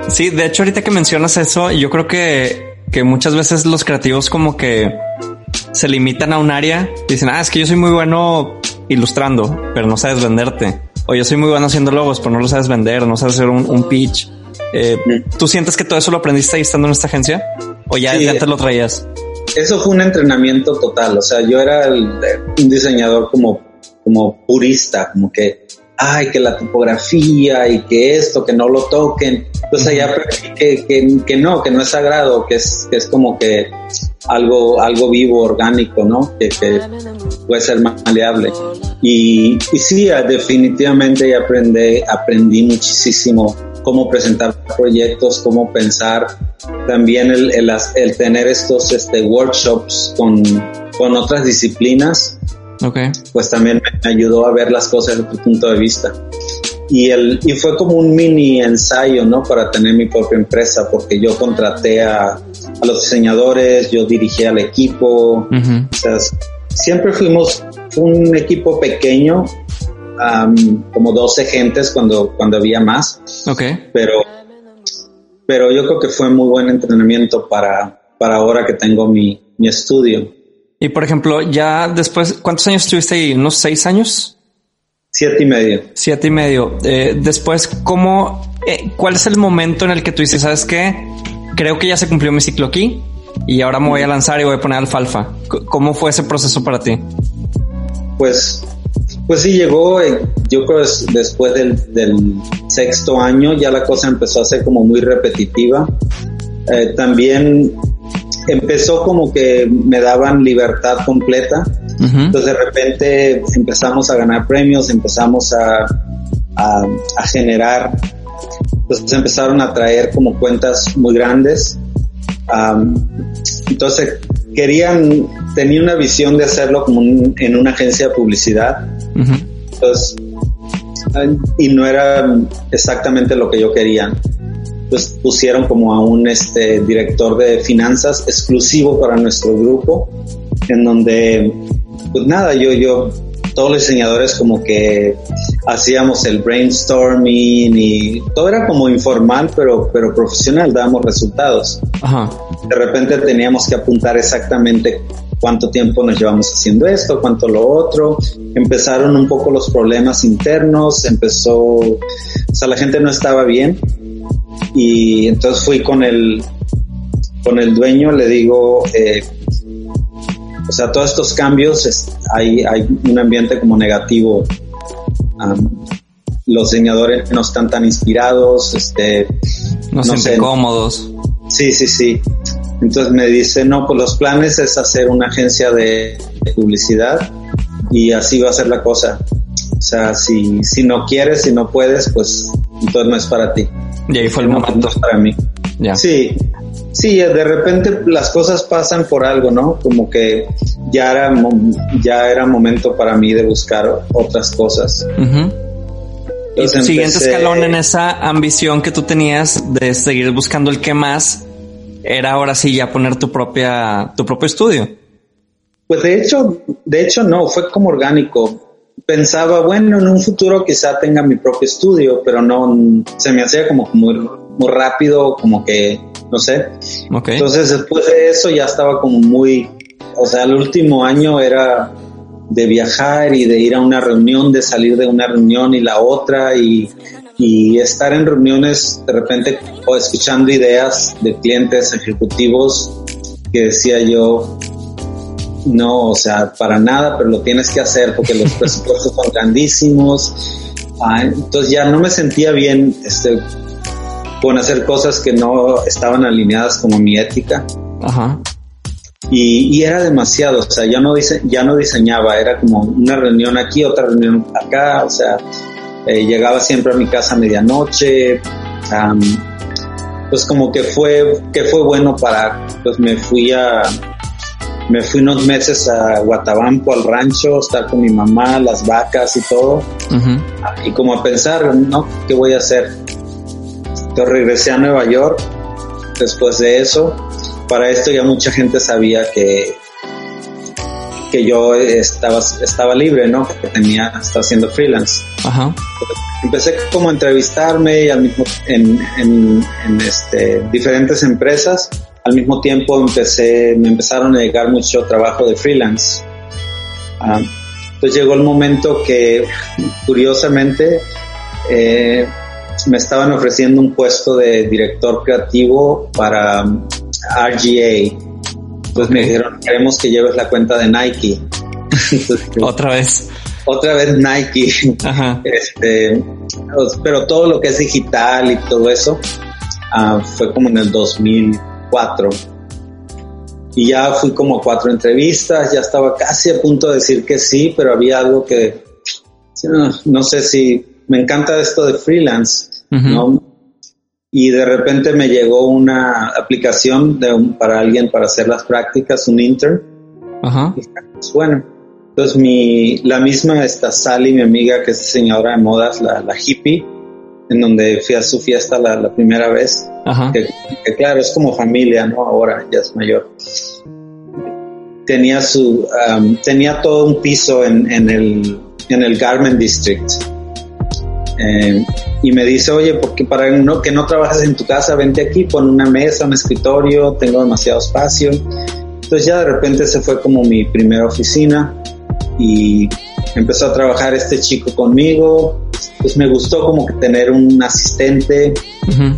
sí, de hecho, ahorita que mencionas eso, yo creo que, que muchas veces los creativos como que se limitan a un área. Dicen, ah, es que yo soy muy bueno ilustrando, pero no sabes venderte. O yo soy muy bueno haciendo logos, pero no lo sabes vender, no sabes hacer un, un pitch. Eh. ¿Tú sientes que todo eso lo aprendiste ahí estando en esta agencia? ¿O ya Sí. antes lo traías? eso fue un entrenamiento total. O sea, yo era el- un diseñador como, como purista, como que, ay, que la tipografía y que esto, que no lo toquen. Entonces allá aprendí que, que, que no, que no es sagrado, que es, que es como que algo, algo vivo, orgánico, ¿no? Que, que puede ser maleable. Y, y sí, ah, definitivamente ya aprendí, aprendí muchísimo cómo presentar proyectos, cómo pensar, también el, el, el tener estos este, workshops con, con otras disciplinas, Ok. pues también me ayudó a ver las cosas desde tu punto de vista. Y, el, y fue como un mini ensayo, ¿no? Para tener mi propia empresa, porque yo contraté a, a los diseñadores, yo dirigí al equipo, o sea, siempre fuimos un equipo pequeño, am, como 12 gentes cuando, cuando había más, Ok. pero, pero yo creo que fue muy buen entrenamiento para, para ahora que tengo mi, mi estudio. Y por ejemplo, ya después, ¿cuántos años estuviste ahí? ¿Unos seis años? Siete y medio. Siete y medio. Eh, después, ¿cómo, eh, cuál es el momento en el que tú dices, sabes qué? Creo que ya se cumplió mi ciclo aquí y ahora me voy a lanzar y voy a poner alfalfa. ¿Cómo fue ese proceso para ti? Pues, pues sí llegó, eh, yo creo es después del, del sexto año ya la cosa empezó a ser como muy repetitiva. También empezó como que me daban libertad completa. Entonces de repente empezamos a ganar premios, empezamos a, a, a generar, entonces empezaron a traer como cuentas muy grandes. Am, entonces querían, tenía una visión de hacerlo como un- en una agencia de publicidad. Entonces, y no era exactamente lo que yo quería. Entonces pusieron como a un este, director de finanzas exclusivo para nuestro grupo, en donde, pues nada, yo, yo, todos los diseñadores como que hacíamos el brainstorming y todo era como informal, pero, pero profesional, dábamos resultados Ajá. de repente teníamos que apuntar exactamente cuánto tiempo nos llevamos haciendo esto, cuánto lo otro. Empezaron un poco los problemas internos, empezó, o sea, la gente no estaba bien y entonces fui con el, con el dueño, le digo, eh, o sea, todos estos cambios, es- hay, hay un ambiente como negativo. Am, los diseñadores no están tan inspirados, este, No, No sé. cómodos. Sí, sí, sí. Entonces me dice, no, pues los planes es hacer una agencia de de publicidad y así va a ser la cosa. O sea, si, si no quieres, si no puedes, pues entonces no es para ti. Y ahí fue el momento. para mí. Ya. Sí, sí, de repente las cosas pasan por algo, ¿no? Como que ya era, ya era momento para mí de buscar otras cosas. Ujú. Y tu siguiente escalón en esa ambición que tú tenías de seguir buscando el que más era ahora sí ya poner tu propia, tu propio estudio. Pues de hecho, de hecho no, fue como orgánico. Pensaba, bueno, en un futuro quizá tenga mi propio estudio, pero no, se me hacía como muy, muy rápido, como que, no sé. Ok. Entonces después de eso ya estaba como muy, o sea, el último año era de viajar y de ir a una reunión, de salir de una reunión y la otra y, y estar en reuniones de repente o escuchando ideas de clientes ejecutivos que decía yo, no, o sea, para nada, pero lo tienes que hacer porque los presupuestos son grandísimos. Ah, entonces ya no me sentía bien este, con hacer cosas que no estaban alineadas como mi ética. Ajá. Y, y era demasiado, o sea, ya no, dise ya no diseñaba, era como una reunión aquí, otra reunión acá, o sea, eh, llegaba siempre a mi casa a medianoche, um, pues como que fue, que fue bueno para, pues me fui a, me fui unos meses a Guatabampo, al rancho, estar con mi mamá, las vacas y todo, y como a pensar, ¿no? ¿Qué voy a hacer? Entonces regresé a Nueva York después de eso. Para esto ya mucha gente sabía que, que yo estaba, estaba libre, ¿no? Que tenía, estaba haciendo freelance. Ajá. Empecé como a entrevistarme y al mismo, en, en, en este, diferentes empresas. Al mismo tiempo empecé, me empezaron a llegar mucho trabajo de freelance. Ah, entonces llegó el momento que, curiosamente, eh, me estaban ofreciendo un puesto de director creativo para um, RGA. Entonces me dijeron, queremos que lleves la cuenta de Nike. Entonces, Otra vez. otra vez Nike. Ajá. Este, pero todo lo que es digital y todo eso ah, fue como en el 2004. Y ya fui como a cuatro entrevistas, ya estaba casi a punto de decir que sí, pero había algo que no, no sé si me encanta esto de freelance, Ujú. ¿no? Y de repente me llegó una aplicación de un- para alguien para hacer las prácticas, un intern. Ajá. Dije, pues bueno, entonces mi, la misma esta Sally, mi amiga que es diseñadora de modas, la, la hippie, en donde fui a su fiesta la, la primera vez, Ajá. que, que claro, es como familia, ¿no? Ahora ya es mayor. Tenía su, um, tenía todo un piso en, en el, en el Garment District. Eh, y me dice, oye, porque para no, que no trabajes en tu casa, vente aquí, pon una mesa, un escritorio, tengo demasiado espacio. Entonces ya de repente se fue como mi primera oficina y empezó a trabajar este chico conmigo. Pues me gustó como que tener un asistente Ujú.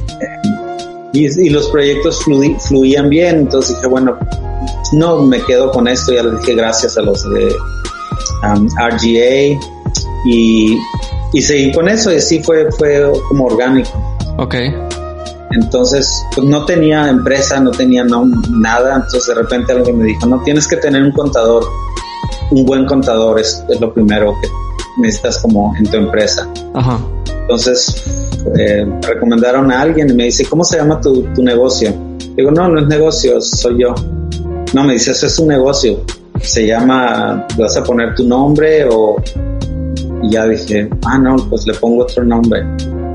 y, y los proyectos fluían bien. Entonces dije, bueno, no me quedo con esto. Ya les dije gracias a los de um, RGA y, y seguí con eso. Y así fue, fue como orgánico. Ok. Entonces, pues no tenía empresa, no tenía no- nada. Entonces, de repente alguien me dijo, no tienes que tener un contador. Un buen contador es, es lo primero que necesitas como en tu empresa. Ajá. Entonces, eh, me recomendaron a alguien y me dice, ¿cómo se llama tu, tu negocio? Digo, no, no es negocio, soy yo. No, me dice, eso es un negocio. Se llama, vas a poner tu nombre o... Y ya dije, ah, no, pues le pongo otro nombre.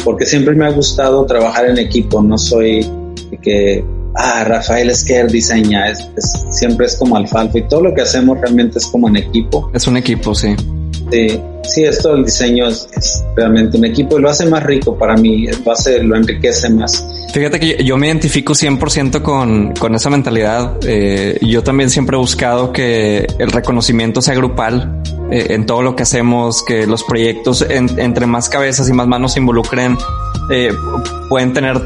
Porque siempre me ha gustado trabajar en equipo, no soy de que, ah, Rafael Esquer diseña, es, es- siempre es como alfalfa y todo lo que hacemos realmente es como en equipo. Es un equipo, sí. Sí, sí, esto del diseño es, realmente un equipo y lo hace más rico para mí, lo hace, lo enriquece más. Fíjate que yo, me identifico 100% con, con esa mentalidad. Eh, yo también siempre he buscado que el reconocimiento sea grupal eh, en todo lo que hacemos, que los proyectos en- entre más cabezas y más manos se involucren, eh, pueden tener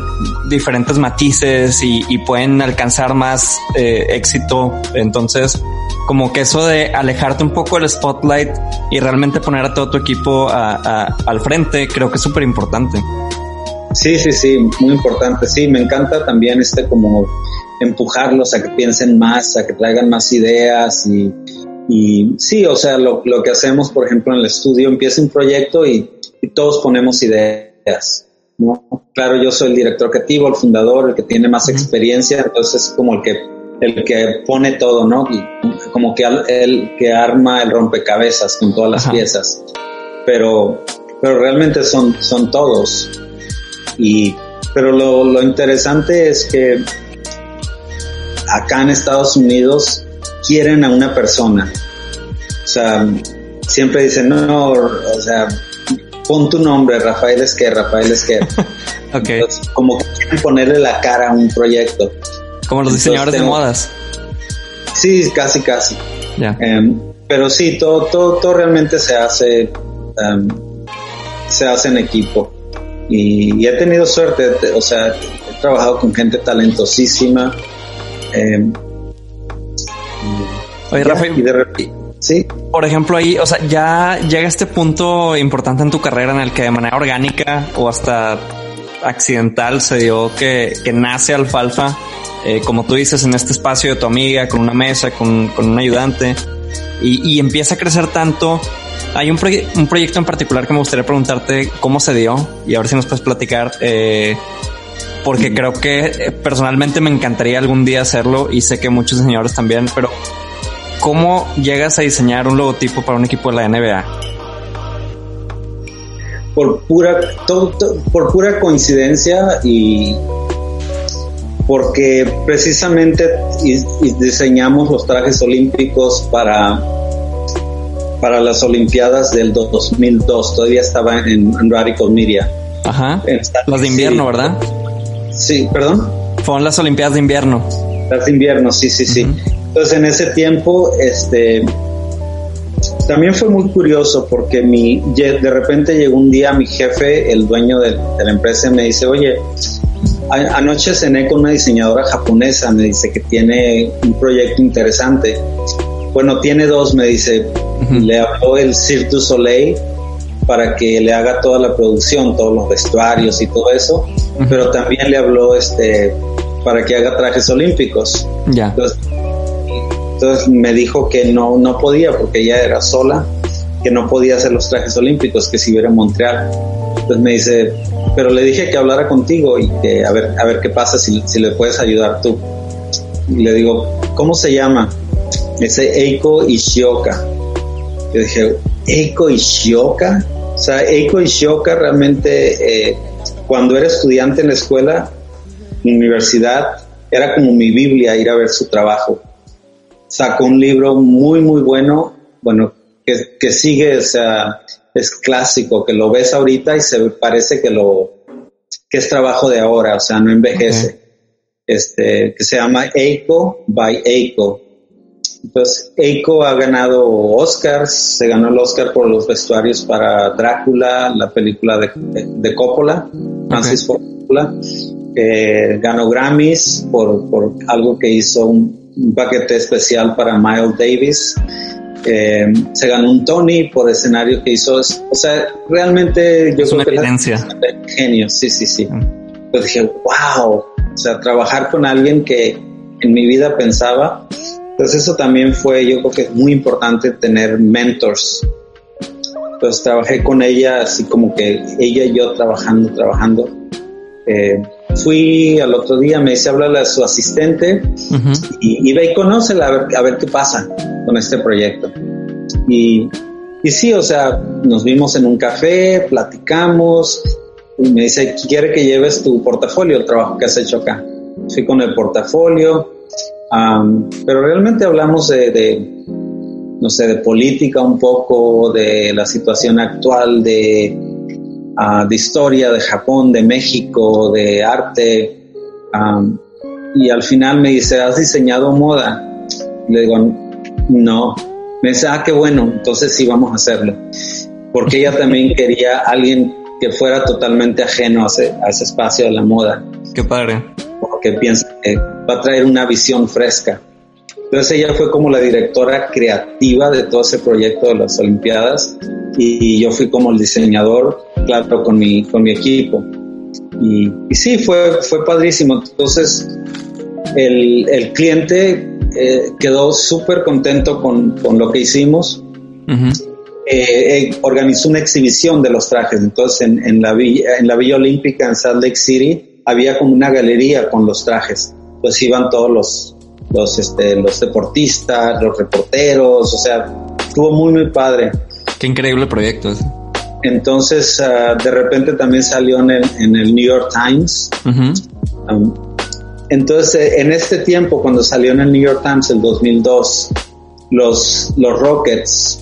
diferentes matices y, y pueden alcanzar más eh, éxito. Entonces, como que eso de alejarte un poco del spotlight y realmente poner a todo tu equipo a- a- al frente, creo que es súper importante. Sí, sí, sí, muy importante. Sí, me encanta también este como empujarlos a que piensen más, a que traigan más ideas y, y sí, o sea, lo, lo que hacemos, por ejemplo, en el estudio, empieza un proyecto y, y todos ponemos ideas. ¿no? Claro, yo soy el director creativo, el fundador, el que tiene más experiencia, entonces es como el que el que pone todo, ¿no? Como que al- el que arma el rompecabezas con todas las Ajá. piezas. Pero, pero realmente son, son todos. Y, pero lo, lo interesante es que acá en Estados Unidos quieren a una persona. O sea, siempre dicen, no, o sea, pon tu nombre, Rafael Esquer, Rafael Esquer. Ok. Entonces, como que quieren ponerle la cara a un proyecto. Como los Entonces, diseñadores de modas. Sí, casi, casi. Ya. Em, pero sí, todo, todo, todo realmente se hace, em, se hace en equipo. Y, y he tenido suerte, te- o sea, he trabajado con gente talentosísima. em, Oye, ya, Rafa, y de sí, Por ejemplo, ahí, o sea, ya llega este punto importante en tu carrera en el que de manera orgánica o hasta accidental se dio que, que nace Alfalfa, eh, como tú dices, en este espacio de tu amiga, con una mesa, con, con un ayudante, y, y empieza a crecer tanto. Hay un, proye- un proyecto en particular que me gustaría preguntarte cómo se dio y a ver si nos puedes platicar, eh, porque creo que eh, personalmente me encantaría algún día hacerlo y sé que muchos señores también, pero ¿Cómo llegas a diseñar un logotipo para un equipo de la NBA? por pura, todo- todo- por pura coincidencia y porque precisamente diseñamos los trajes olímpicos para para las Olimpiadas del 2002. Todavía estaba en, en Radical Media. Ajá. Las de invierno, sí. ¿verdad? Sí, perdón. Fueron las Olimpiadas de invierno. Las de invierno, sí, sí, sí. Entonces en ese tiempo, este, también fue muy curioso porque mi, de repente llegó un día mi jefe, el dueño de, de la empresa, y me dice, oye, anoche cené con una diseñadora japonesa, me dice que tiene un proyecto interesante. Bueno, tiene dos, me dice, le habló el Cirque du Soleil para que le haga toda la producción, todos los vestuarios y todo eso, pero también le habló este para que haga trajes olímpicos. Ya. Entonces, entonces me dijo que no, no podía porque ella era sola, que no podía hacer los trajes olímpicos, que si hubiera en Montreal. Entonces me dice, pero le dije que hablara contigo y que a ver, a ver qué pasa si, si le puedes ayudar tú. Y le digo, ¿cómo se llama? Dice Eiko Ishioka. Yo dije, Eiko Ishioka. O sea, Eiko Ishioka realmente, eh, cuando era estudiante en la escuela, la universidad, era como mi Biblia ir a ver su trabajo. Sacó un libro muy, muy bueno, bueno, que, que sigue, o sea, es clásico, que lo ves ahorita y se parece que lo, que es trabajo de ahora, o sea, no envejece. Este, que se llama Eiko by Eiko. Entonces, Eiko ha ganado Oscars, se ganó el Oscar por los vestuarios para Drácula, la película de, de, de Coppola, Francis Coppola. Eh, ganó Grammys por, por algo que hizo un, un paquete especial para Miles Davis. Eh, se ganó un Tony por escenario que hizo. O sea, realmente yo Es creo una que evidencia. genio, sí, sí, sí. Yo dije, wow, o sea, trabajar con alguien que en mi vida pensaba. Entonces eso también fue, yo creo que es muy importante tener mentors. Entonces trabajé con ella así como que ella y yo trabajando, trabajando. Eh, fui al otro día, me dice, háblale a su asistente Ujú. y, y ve y conócela a ver, a ver qué pasa con este proyecto. Y, y sí, o sea, nos vimos en un café, platicamos, y me dice, quiere que lleves tu portafolio, el trabajo que has hecho acá. Fui con el portafolio, am, pero realmente hablamos de, de, no sé, de política un poco, de la situación actual, de, ah, de historia de Japón, de México, de arte. am, y al final me dice, ¿has diseñado moda? Le digo, no. Me dice, ah, qué bueno, entonces sí vamos a hacerlo. Porque ella también quería alguien que fuera totalmente ajeno a ese, a ese espacio de la moda, Qué padre. porque piensa que va a traer una visión fresca. Entonces ella fue como la directora creativa de todo ese proyecto de las Olimpiadas y, yo fui como el diseñador, claro, con mi, con mi equipo. Y, y sí, fue, fue padrísimo. Entonces el, el cliente eh, quedó súper contento con, con lo que hicimos. Ujú. Eh, eh, organizó una exhibición de los trajes. Entonces, en, en la villa, en la Villa Olímpica en Salt Lake City había como una galería con los trajes. Entonces iban todos los, los, este, los deportistas, los reporteros, o sea, estuvo muy, muy padre. Qué increíble proyecto ese. Entonces, ah, de repente también salió en el, en el New York Times. Ujú. Um, entonces, en este tiempo, cuando salió en el New York Times, el 2002, los, los Rockets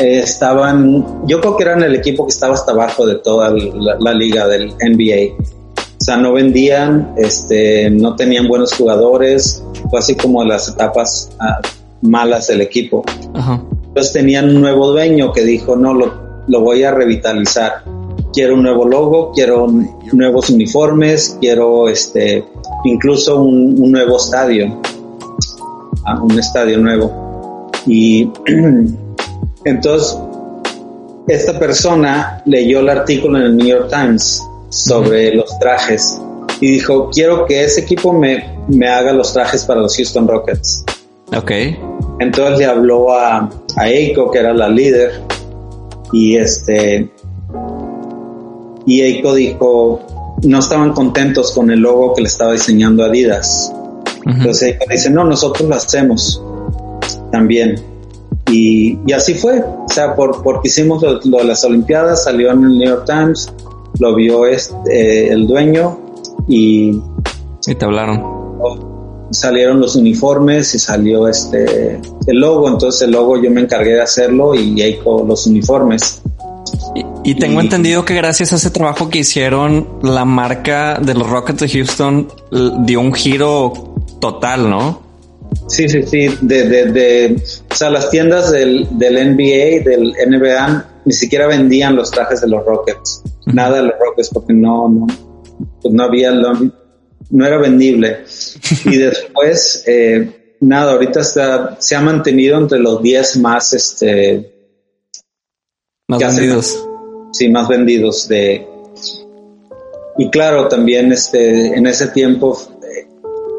eh, estaban, yo creo que eran el equipo que estaba hasta abajo de toda la, la liga del NBA. O sea, no vendían, este, no tenían buenos jugadores, fue así como las etapas ah, malas del equipo. Ajá. Entonces tenían un nuevo dueño que dijo, no, lo, lo voy a revitalizar. Quiero un nuevo logo, quiero nuevos uniformes, quiero este, incluso un, un nuevo estadio, ah, un estadio nuevo. Y entonces esta persona leyó el artículo en el New York Times sobre los trajes y dijo, quiero que ese equipo me, me haga los trajes para los Houston Rockets. Ok. Entonces le habló a, a Eiko, que era la líder, y este, y Eiko dijo, no estaban contentos con el logo que le estaba diseñando Adidas. Entonces Eiko dice, no, nosotros lo hacemos también. Y, y así fue, o sea, por, porque hicimos lo, lo de las Olimpiadas, salió en el New York Times, lo vio este, eh, el dueño y Y te hablaron. salieron los uniformes y salió este el logo, entonces el logo yo me encargué de hacerlo y Eiko los uniformes. Y, y tengo Y- entendido que gracias a ese trabajo que hicieron, la marca de los Rockets de Houston dio un giro total, ¿no? Sí, sí, sí, de, de, de o sea, las tiendas del, del NBA, del NBA, ni siquiera vendían los trajes de los Rockets, nada de los Rockets porque no, no, pues no había, no, no era vendible. Y después, eh, nada, ahorita está, se ha mantenido entre los 10 más, este, Más vendidos. Sí, más vendidos de y claro también este en ese tiempo eh,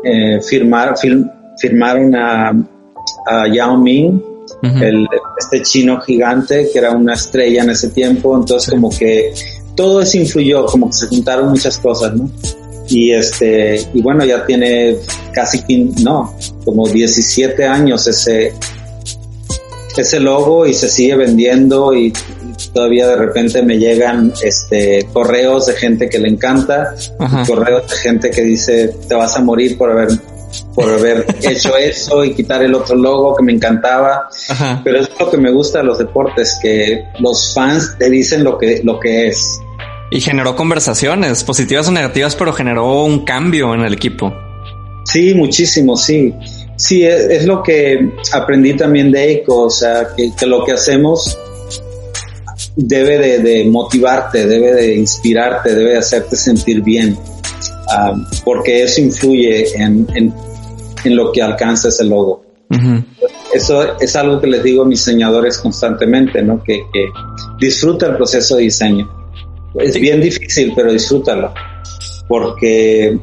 eh, firmar, fir- firmaron a, a Yao Ming el, este chino gigante que era una estrella en ese tiempo entonces como que todo eso influyó como que se juntaron muchas cosas no y este y bueno ya tiene casi no como 17 años ese ese logo y se sigue vendiendo y todavía de repente me llegan este correos de gente que le encanta Ajá. correos de gente que dice te vas a morir por haber por haber hecho eso y quitar el otro logo que me encantaba Ajá. pero es lo que me gusta de los deportes que los fans te dicen lo que lo que es Y generó conversaciones, positivas o negativas, pero generó un cambio en el equipo. Sí, muchísimo, sí. Sí, es, es lo que aprendí también de Eco, o sea, que, que lo que hacemos debe de, de motivarte, debe de inspirarte, debe de hacerte sentir bien, ah, porque eso influye en, en, en lo que alcanza ese logo. Eso es algo que les digo a mis diseñadores constantemente, ¿no? Que, que disfruta el proceso de diseño. Es Sí. bien difícil, pero disfrútalo. Porque,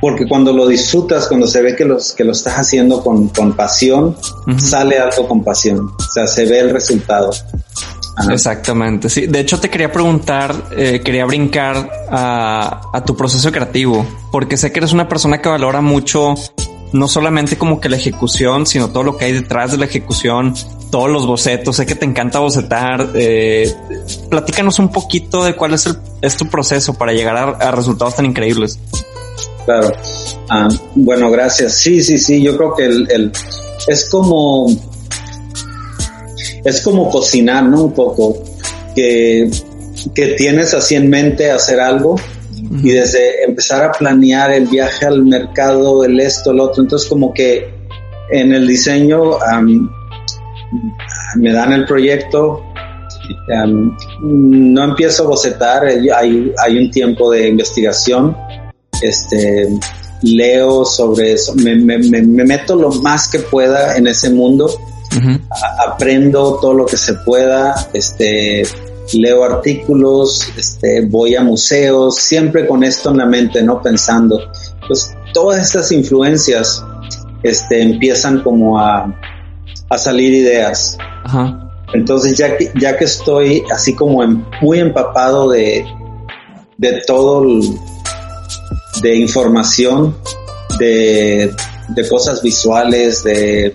porque cuando lo disfrutas, cuando se ve que, los, que lo estás haciendo con, con pasión, sale algo con pasión. O sea, se ve el resultado. Ajá. Exactamente. Sí, de hecho te quería preguntar, eh, quería brincar a, a tu proceso creativo, porque sé que eres una persona que valora mucho no solamente como que la ejecución, sino todo lo que hay detrás de la ejecución, todos los bocetos. Sé que te encanta bocetar. Eh, platícanos un poquito de cuál es, el, es tu proceso para llegar a, a resultados tan increíbles. Claro. Ah, bueno, gracias. Sí, sí, sí. Yo creo que el, el- es como es como cocinar, ¿no? Un poco que que tienes así en mente hacer algo y desde empezar a planear el viaje al mercado, el esto, el otro. Entonces como que en el diseño me dan el proyecto, no empiezo a bocetar, hay, hay un tiempo de investigación, este, leo sobre eso, me, me- me- me meto lo más que pueda en ese mundo, a- aprendo todo lo que se pueda, este, leo artículos, este, voy a museos, siempre con esto en la mente, no pensando. Pues todas estas influencias, este, empiezan como a, a salir ideas. Ajá. Entonces ya que, ya que estoy así como en- muy empapado de, de todo, el- de información, de, de cosas visuales, de,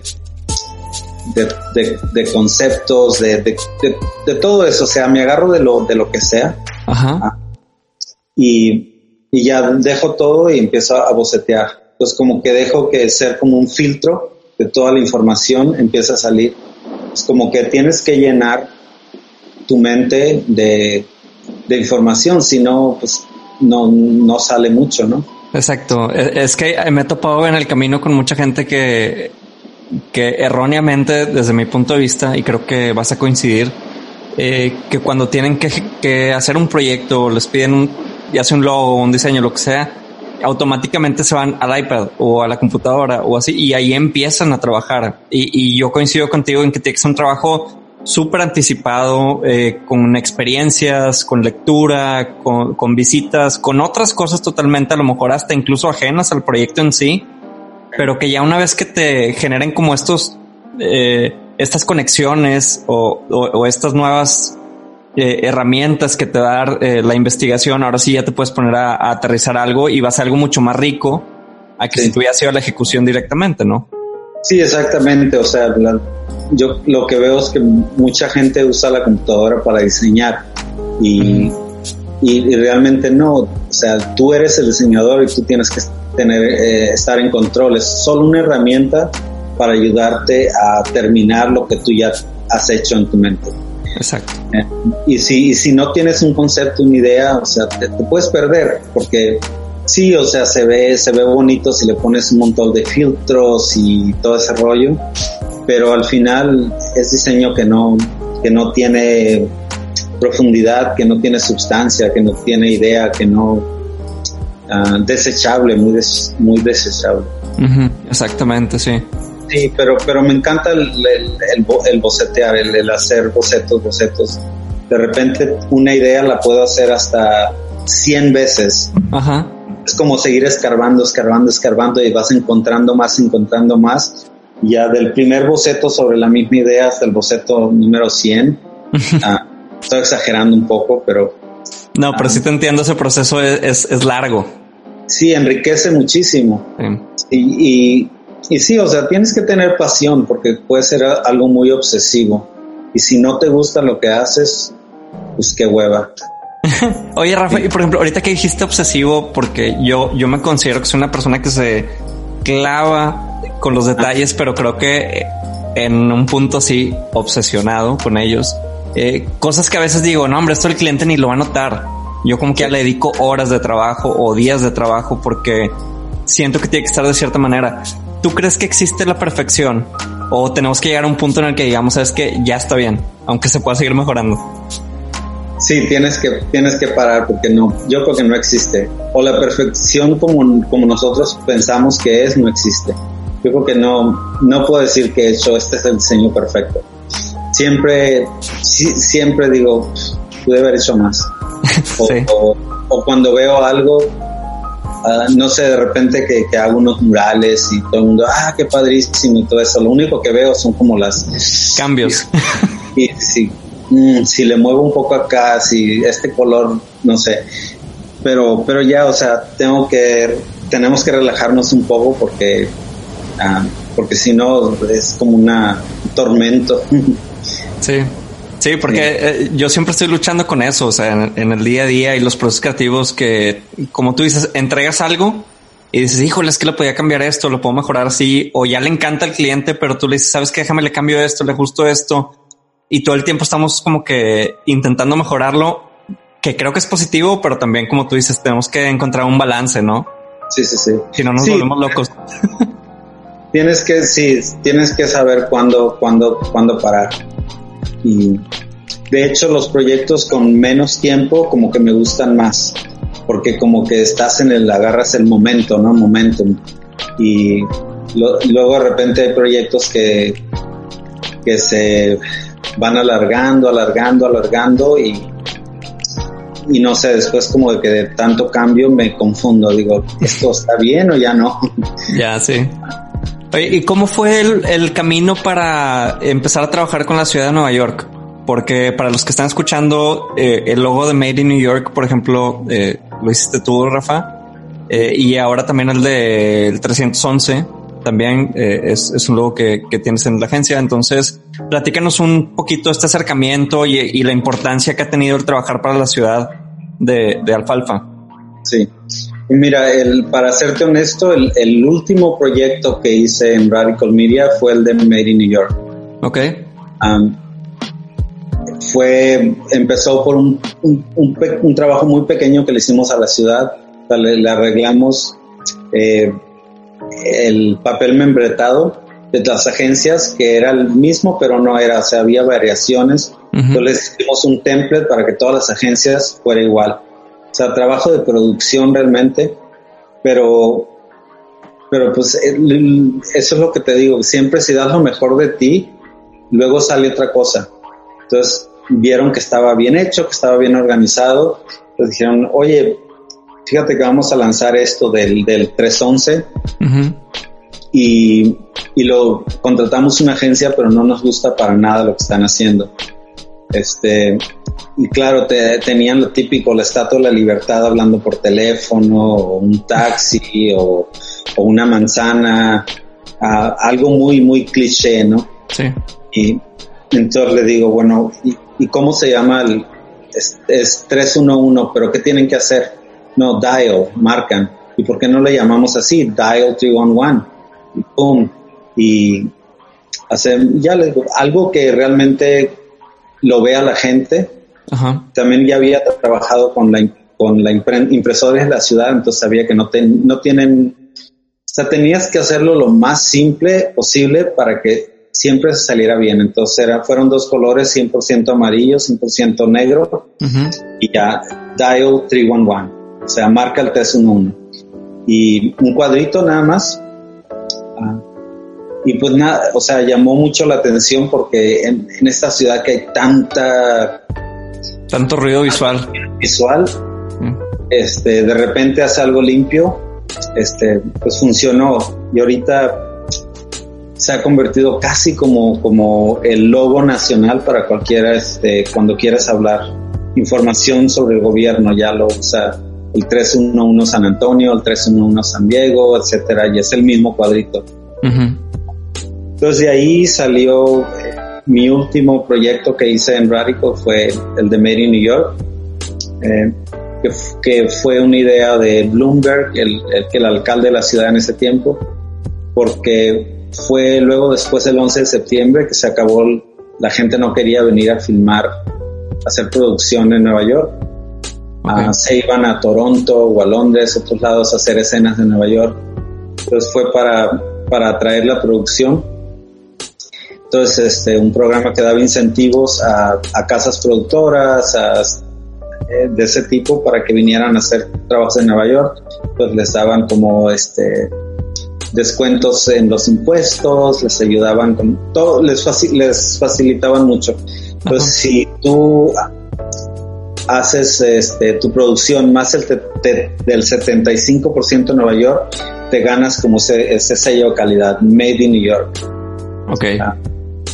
de, de- conceptos, de, de- de- de todo eso, o sea, me agarro de lo, de lo que sea Ajá. y, y ya dejo todo y empiezo a bocetear. Entonces como que dejo que ser como un filtro de toda la información empieza a salir. Es como que tienes que llenar tu mente de, de información, si no, pues no, no sale mucho, ¿no? Exacto. E, es que me he topado en el camino con mucha gente que, que erróneamente, desde mi punto de vista, y creo que vas a coincidir, eh, que cuando tienen que, que, hacer un proyecto, les piden un, ya sea un logo, un diseño, lo que sea, automáticamente se van al iPad o a la computadora o así, y ahí empiezan a trabajar. Y, y yo coincido contigo en que tiene que ser un trabajo súper anticipado, eh, con experiencias, con lectura, con, con, visitas, con otras cosas totalmente, a lo mejor hasta incluso ajenas al proyecto en sí, pero que ya una vez que te generen como estos, eh, estas conexiones o, o, o estas nuevas eh, herramientas que te da eh, la investigación, ahora sí ya te puedes poner a, a, aterrizar algo y va a ser algo mucho más rico a que sí. si tú hubieras sido la ejecución directamente, ¿no? Sí, exactamente. O sea, la, yo lo que veo es que mucha gente usa la computadora para diseñar y, y, y, realmente no. O sea, tú eres el diseñador y tú tienes que tener, eh, estar en control. Es solo una herramienta para ayudarte a terminar lo que tú ya has hecho en tu mente. Exacto. Eh, y, si, y si no tienes un concepto, una idea, o sea, te, te puedes perder porque sí, o sea, se ve, se ve bonito si le pones un montón de filtros y todo ese rollo, pero al final es diseño que no, que no tiene profundidad, que no tiene sustancia, que no tiene idea, que no uh, desechable, muy des, muy desechable. Uh -huh, exactamente, sí. Sí, pero, pero me encanta el, el, el, el bocetear, el, el, hacer bocetos, bocetos. De repente una idea la puedo hacer hasta 100 veces. Ajá. Es como seguir escarbando, escarbando, escarbando y vas encontrando más, encontrando más. Ya del primer boceto sobre la misma idea hasta el boceto número 100. ah, estoy exagerando un poco, pero... No, pero ah, sí te entiendo, ese proceso es, es, es largo. Sí, enriquece muchísimo. Sí. Y, y y sí, o sea, tienes que tener pasión porque puede ser algo muy obsesivo. Y si no te gusta lo que haces, pues qué hueva. Oye, Rafa, y por ejemplo, ahorita que dijiste obsesivo, porque yo, yo me considero que soy una persona que se clava con los detalles, pero creo que en un punto sí obsesionado con ellos. Eh, cosas que a veces digo, no, hombre, esto el cliente ni lo va a notar. Yo como que ya le dedico horas de trabajo o días de trabajo porque siento que tiene que estar de cierta manera. ¿Tú crees que existe la perfección? ¿O tenemos que llegar a un punto en el que digamos, sabes que ya está bien, aunque se pueda seguir mejorando? Sí, tienes que, tienes que parar porque no, yo creo que no existe. O la perfección como, como nosotros pensamos que es, no existe. Yo creo que no, no puedo decir que he hecho, este es el diseño perfecto. Siempre, sí, siempre digo, pude haber hecho más. O, sí. o, o cuando veo algo, Uh, no sé, de repente que, que, hago unos murales y todo el mundo, ah, qué padrísimo y todo eso. Lo único que veo son como las cambios. Y, si, mm, si le muevo un poco acá, si este color, no sé. Pero, pero ya, o sea, tengo que, tenemos que relajarnos un poco porque, uh, porque si no es como una un tormento. Sí. Sí, porque eh, yo siempre estoy luchando con eso, o sea, en, en, el día a día y los procesos creativos que, como tú dices, entregas algo y dices, híjole, es que le podía cambiar esto, lo puedo mejorar así, o ya le encanta al cliente, pero tú le dices, sabes que déjame le cambio esto, le ajusto esto, y todo el tiempo estamos como que intentando mejorarlo, que creo que es positivo, pero también, como tú dices, tenemos que encontrar un balance, ¿no? Sí, sí, sí. Si no nos sí. volvemos locos. tienes que, sí, tienes que saber cuándo, cuándo, cuándo parar. Y de hecho los proyectos con menos tiempo como que me gustan más, porque como que estás en el, agarras el momento, ¿no? Momentum. Y lo, luego de repente hay proyectos que, que se van alargando, alargando, alargando y, y no sé, después como de que de tanto cambio me confundo, digo, ¿esto está bien o ya no? Ya, sí. Oye, ¿y cómo fue el, el, camino para empezar a trabajar con la ciudad de Nueva York? Porque para los que están escuchando, eh, el logo de Made in New York, por ejemplo, eh, lo hiciste tú, Rafa, eh, y ahora también el del 311, también eh, es, es, un logo que, que, tienes en la agencia. Entonces, platícanos un poquito este acercamiento y, y la importancia que ha tenido el trabajar para la ciudad de, de Alfalfa. Sí. Mira, el, para serte honesto, el, el, último proyecto que hice en Radical Media fue el de Made in New York. Ok. Um, fue, empezó por un, un, un, pe- un trabajo muy pequeño que le hicimos a la ciudad. Le arreglamos eh, el papel membretado de las agencias, que era el mismo, pero no era, o sea, había variaciones. Ujú. Entonces les hicimos un template para que todas las agencias fuera igual. O sea, trabajo de producción realmente, pero, pero pues el- el- eso es lo que te digo, siempre si das lo mejor de ti, luego sale otra cosa. Entonces vieron que estaba bien hecho, que estaba bien organizado, pues dijeron, oye, fíjate que vamos a lanzar esto del, del 311 Ujú. y, y lo contratamos una agencia, pero no nos gusta para nada lo que están haciendo. Este, y claro, te, tenían lo típico, la estatua de la libertad hablando por teléfono, o un taxi, o, o una manzana, algo muy, muy cliché, ¿no? Sí. Y entonces le digo, bueno, ¿y, y cómo se llama? El, es, es 311, pero ¿qué tienen que hacer? No, dial, marcan. ¿Y por qué no le llamamos así? Dial 311. Y pum. Y hace, ya digo, algo que realmente lo vea la gente. Ajá. También ya había trabajado con la, con la impre- impresora de la ciudad, entonces sabía que no, ten- no tienen, o sea, tenías que hacerlo lo más simple posible para que siempre saliera bien. Entonces era, fueron dos colores, 100% amarillo, 100% negro Ujú. y ya dial 311, o sea, marca el 311 y un cuadrito nada más. Ah, y pues nada, o sea, llamó mucho la atención porque en, en esta ciudad que hay tanta Tanto ruido visual. visual, Mm. este, de repente hace algo limpio, este, pues funcionó y ahorita se ha convertido casi como, como el logo nacional para cualquiera, este, cuando quieras hablar información sobre el gobierno, ya lo usa el 311 San Antonio, el 311 San Diego, etcétera, y es el mismo cuadrito. Entonces de ahí salió eh, mi último proyecto que hice en Radical fue el de Made in New York, eh, que, fue una idea de Bloomberg, el, el, alcalde de la ciudad en ese tiempo, porque fue luego después del 11 de septiembre que se acabó, la gente no quería venir a filmar, a hacer producción en Nueva York. Ah, Ok. se iban a Toronto o a Londres, otros lados a hacer escenas en Nueva York. Entonces fue para, para atraer la producción. Entonces, este, un programa que daba incentivos a, a casas productoras, a, eh, de ese tipo, para que vinieran a hacer trabajos en Nueva York. Pues les daban como este descuentos en los impuestos, les ayudaban con todo, les, faci- les facilitaban mucho. Entonces, Ajá. si tú haces este, tu producción más el te- te- del 75% en Nueva York, te ganas como ese, ese sello de calidad, Made in New York. Ok. Ah,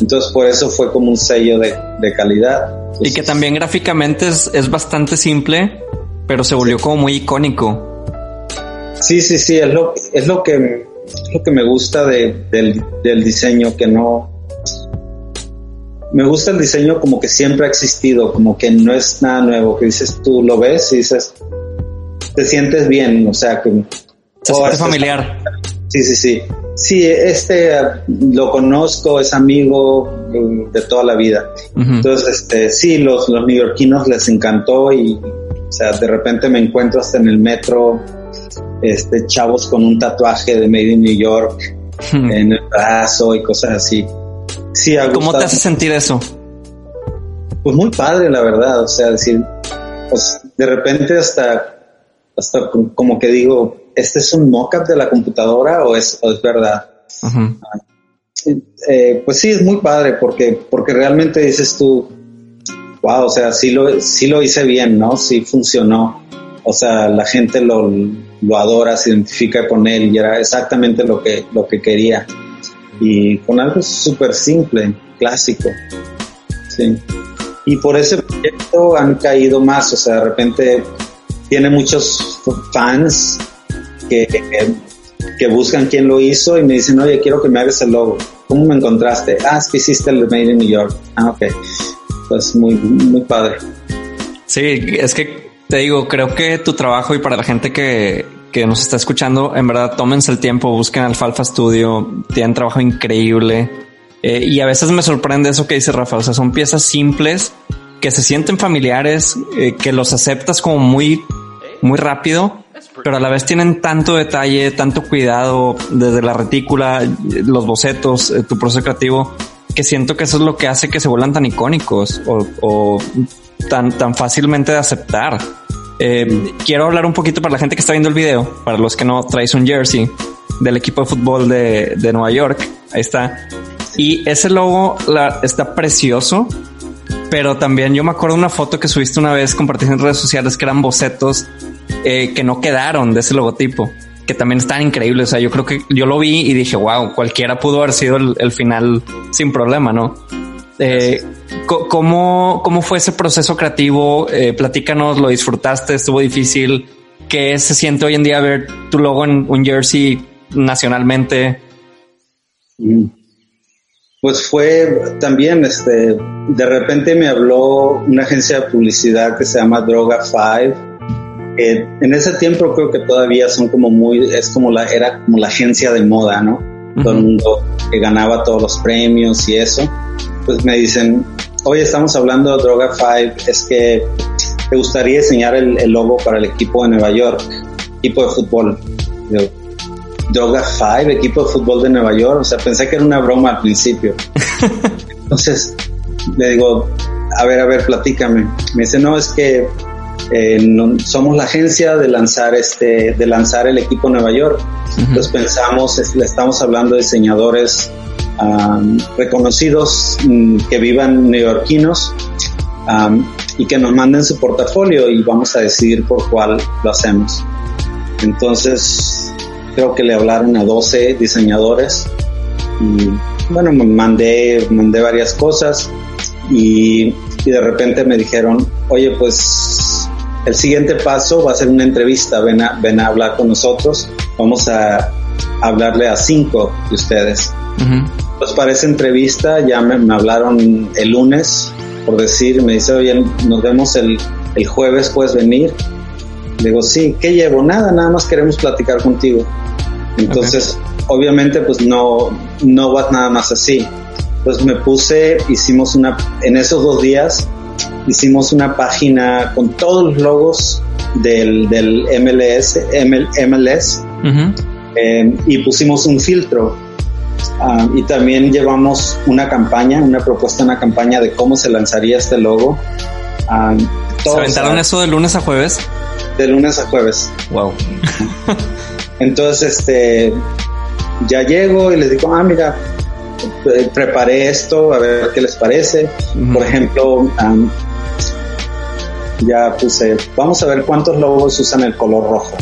Entonces por eso fue como un sello de, de calidad. Y que también gráficamente es, es bastante simple, pero se volvió como muy icónico. Sí, sí, sí, es lo, es lo que es lo que me gusta de- del, del diseño, que no me gusta el diseño como que siempre ha existido, como que no es nada nuevo, que dices tú lo ves y dices te sientes bien, o sea que Se oh, familiar. Sí, sí, sí. Sí, este lo conozco, es amigo eh, de toda la vida. Entonces, este, sí, los, los neoyorquinos les encantó y, o sea, de repente me encuentro hasta en el metro, este, chavos con un tatuaje de Made in New York en el brazo y cosas así. Sí, ha ¿Cómo te hace sentir eso? Pues muy padre, la verdad. O sea, decir, pues de repente hasta, hasta como que digo, ¿este es un mock-up de la computadora o es, o es verdad? Ujú. Eh, pues sí, es muy padre porque, porque realmente dices tú, wow, o sea, sí lo, sí lo hice bien, ¿no? Sí funcionó. O sea, la gente lo, lo adora, se identifica con él y era exactamente lo que, lo que quería. Y con algo súper simple, clásico. Sí. Y por ese proyecto han caído más, o sea, de repente tiene muchos fans que, que, buscan quién lo hizo y me dicen, oye, quiero que me hagas el logo. ¿Cómo me encontraste? Ah, es que hiciste el Made in New York. Ah, ok. Pues muy, muy padre. Sí, es que te digo, creo que tu trabajo y para la gente que, que nos está escuchando, en verdad, tómense el tiempo, busquen Alfalfa Studio, tienen trabajo increíble. Eh, y a veces me sorprende eso que dice Rafa. O sea, son piezas simples que se sienten familiares, eh, que los aceptas como muy, muy rápido, pero a la vez tienen tanto detalle, tanto cuidado desde la retícula, los bocetos, eh, tu proceso creativo, que siento que eso es lo que hace que se vuelvan tan icónicos o, o tan, tan fácilmente de aceptar. Eh, quiero hablar un poquito para la gente que está viendo el video, para los que no traes un jersey del equipo de fútbol de, de Nueva York. Ahí está. Y ese logo está precioso, pero también yo me acuerdo una foto que subiste una vez, compartiste en redes sociales, que eran bocetos eh, que no quedaron de ese logotipo, que también están increíbles. O sea, yo creo que yo lo vi y dije, wow, cualquiera pudo haber sido el, el final sin problema, ¿no? Eh, ¿cómo, ¿Cómo fue ese proceso creativo? Eh, platícanos, ¿lo disfrutaste? ¿Estuvo difícil? ¿Qué se siente hoy en día ver tu logo en un jersey nacionalmente? Pues fue también, este, de repente me habló una agencia de publicidad que se llama Droga 5. Eh, en ese tiempo creo que todavía son como muy, es como la, era como la agencia de moda, ¿no? Todo el mundo que ganaba todos los premios y eso. Pues me dicen, hoy estamos hablando de Droga 5, es que te gustaría diseñar el, el, logo para el equipo de Nueva York, equipo de fútbol. Yo, Droga 5, equipo de fútbol de Nueva York. O sea, pensé que era una broma al principio. Entonces le digo, a ver, a ver, platícame. Me dice, no, es que eh, no, somos la agencia de lanzar este, de lanzar el equipo Nueva York. Uh -huh. Entonces pensamos, le estamos hablando de diseñadores um, reconocidos um, que vivan neoyorquinos um, y que nos manden su portafolio y vamos a decidir por cuál lo hacemos. Entonces, creo que le hablaron a 12 diseñadores y bueno, mandé, mandé varias cosas y, y, de repente me dijeron, oye, pues el siguiente paso va a ser una entrevista, ven a, ven a hablar con nosotros, vamos a hablarle a cinco de ustedes. Uh -huh. Pues para esa entrevista ya me, me, hablaron el lunes, por decir, me dice, oye, nos vemos el, el jueves, puedes venir. Digo, sí, ¿qué llevo? Nada, nada más queremos platicar contigo. Entonces, okay. obviamente, pues no, no va nada más así. Pues me puse, hicimos una, en esos dos días, hicimos una página con todos los logos del, del MLS, ML, MLS uh -huh. Eh, y pusimos un filtro. Um, y también llevamos una campaña, una propuesta, una campaña de cómo se lanzaría este logo. Um, ¿Se aventaron eso de lunes a jueves? De lunes a jueves. Wow. Entonces, este, ya llego y les digo, ah, mira, preparé esto, a ver qué les parece. Uh -huh. Por ejemplo, um, ya puse, vamos a ver cuántos logos usan el color rojo.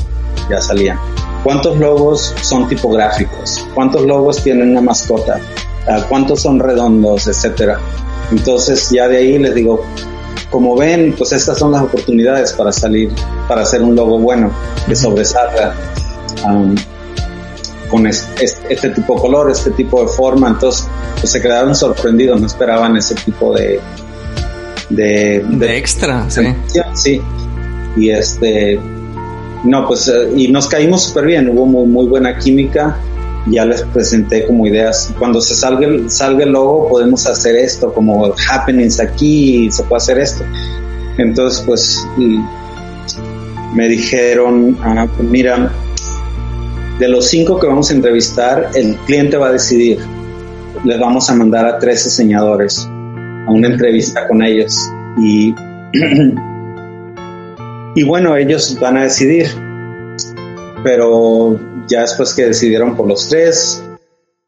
Ya salían. ¿Cuántos logos son tipográficos? ¿Cuántos logos tienen una mascota? Uh, ¿Cuántos son redondos, etcétera? Entonces, ya de ahí les digo, como ven, pues estas son las oportunidades para salir, para hacer un logo bueno, que sobresalga. Um, con este, este, tipo de color, este tipo de forma, entonces pues se quedaron sorprendidos, no esperaban ese tipo de de, de, de extra, sí. sí. Y este, no, pues y nos caímos súper bien, hubo muy, muy buena química, ya les presenté como ideas, cuando se salga el, salga el logo podemos hacer esto, como happenings aquí, se puede hacer esto. Entonces pues me dijeron, ah, pues mira, de los cinco que vamos a entrevistar, el cliente va a decidir. Les vamos a mandar a tres diseñadores a una entrevista con ellos. Y, y bueno, ellos van a decidir. Pero ya después que decidieron por los tres,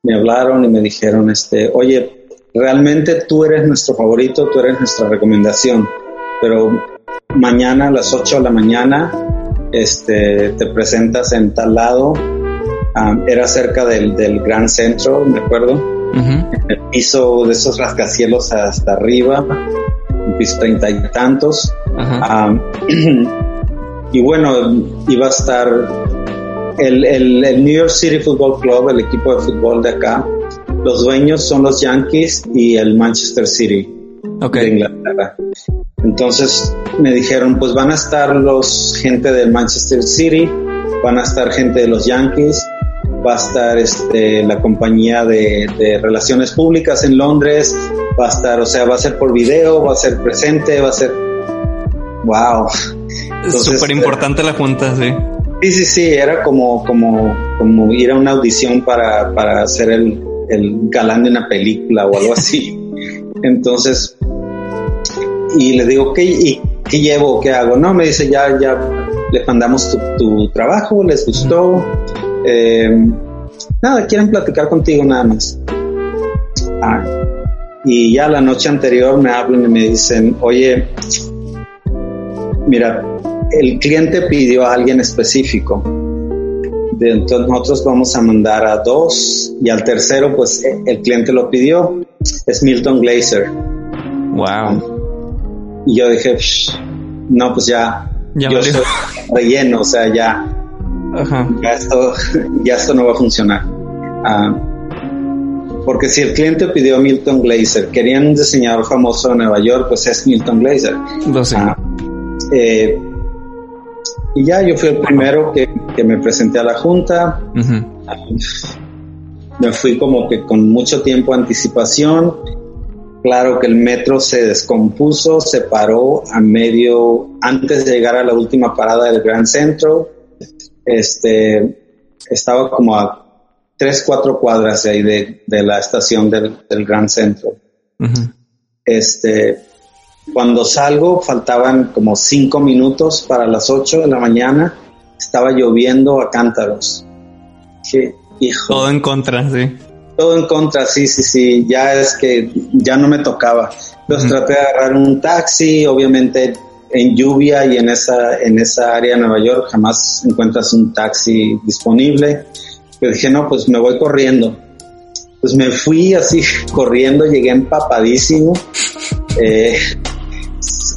me hablaron y me dijeron, este, oye, realmente tú eres nuestro favorito, tú eres nuestra recomendación, pero mañana a las 8 de la mañana este, te presentas en tal lado Um, era cerca del, del, Gran Centro, me acuerdo. Uh -huh. En el piso de esos rascacielos hasta arriba, un piso treinta y tantos. Um, y bueno, iba a estar el, el, el, New York City Football Club, el equipo de fútbol de acá. Los dueños son los Yankees y el Manchester City okay. de Inglaterra. Entonces me dijeron, pues van a estar los gente del Manchester City, van a estar gente de los Yankees va a estar este, la compañía de, de relaciones públicas en Londres, va a estar, o sea, va a ser por video, va a ser presente, va a ser, wow. Súper importante la junta, sí. Sí, sí, sí, era como, como, como ir a una audición para, para ser el, el galán de una película o algo así. Entonces, y le digo, ¿qué, y, ¿qué llevo? ¿Qué hago? No, me dice, ya, ya le mandamos tu, tu trabajo, les gustó. Eh, nada, quieren platicar contigo nada más. Ah, y ya la noche anterior me hablan y me dicen, oye, mira, el cliente pidió a alguien específico. De- Entonces nosotros vamos a mandar a dos y al tercero, pues eh, el cliente lo pidió. Es Milton Glaser. Wow. Y yo dije, "Psh, no, pues ya, Ya yo soy relleno, o sea, ya, Ajá. ya esto, ya esto no va a funcionar. Ah, porque si el cliente pidió a Milton Glaser, querían un diseñador famoso de Nueva York, pues es Milton Glaser. Lo sé. Ah, eh, y ya yo fui el primero que, que me presenté a la junta. Me fui como que con mucho tiempo de anticipación. Claro que el metro se descompuso, se paró a medio, antes de llegar a la última parada del Gran Centro. Este, estaba como a tres, cuatro cuadras de ahí de, de la estación del, del Gran Centro. Este, cuando salgo faltaban como cinco minutos para las ocho de la mañana. Estaba lloviendo a cántaros. Qué hijo. Todo en contra, sí. Todo en contra, sí, sí, sí. Ya es que ya no me tocaba. Entonces Ujú. traté de agarrar un taxi, obviamente en lluvia y en esa, en esa área de Nueva York jamás encuentras un taxi disponible. Pero dije, no, pues me voy corriendo. Pues me fui así corriendo, llegué empapadísimo, eh,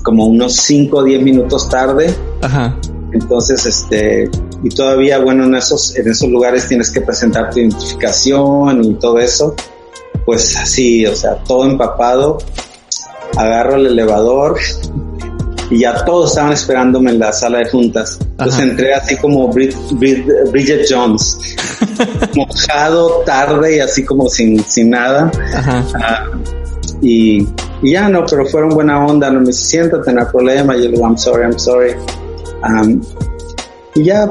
como unos 5 o 10 minutos tarde. Ajá. Entonces, este, y todavía, bueno, en esos, en esos lugares tienes que presentar tu identificación y todo eso. Pues así, o sea, todo empapado. Agarro el elevador y ya todos estaban esperándome en la sala de juntas. Entonces Ajá. entré así como Brid- Brid- Bridget Jones, mojado, tarde y así como sin, sin nada. Ajá. Ah, y, y ya no, pero fueron buena onda, no me dice, siéntate, no hay problema, yo le digo, I'm sorry, I'm sorry. Um, y ya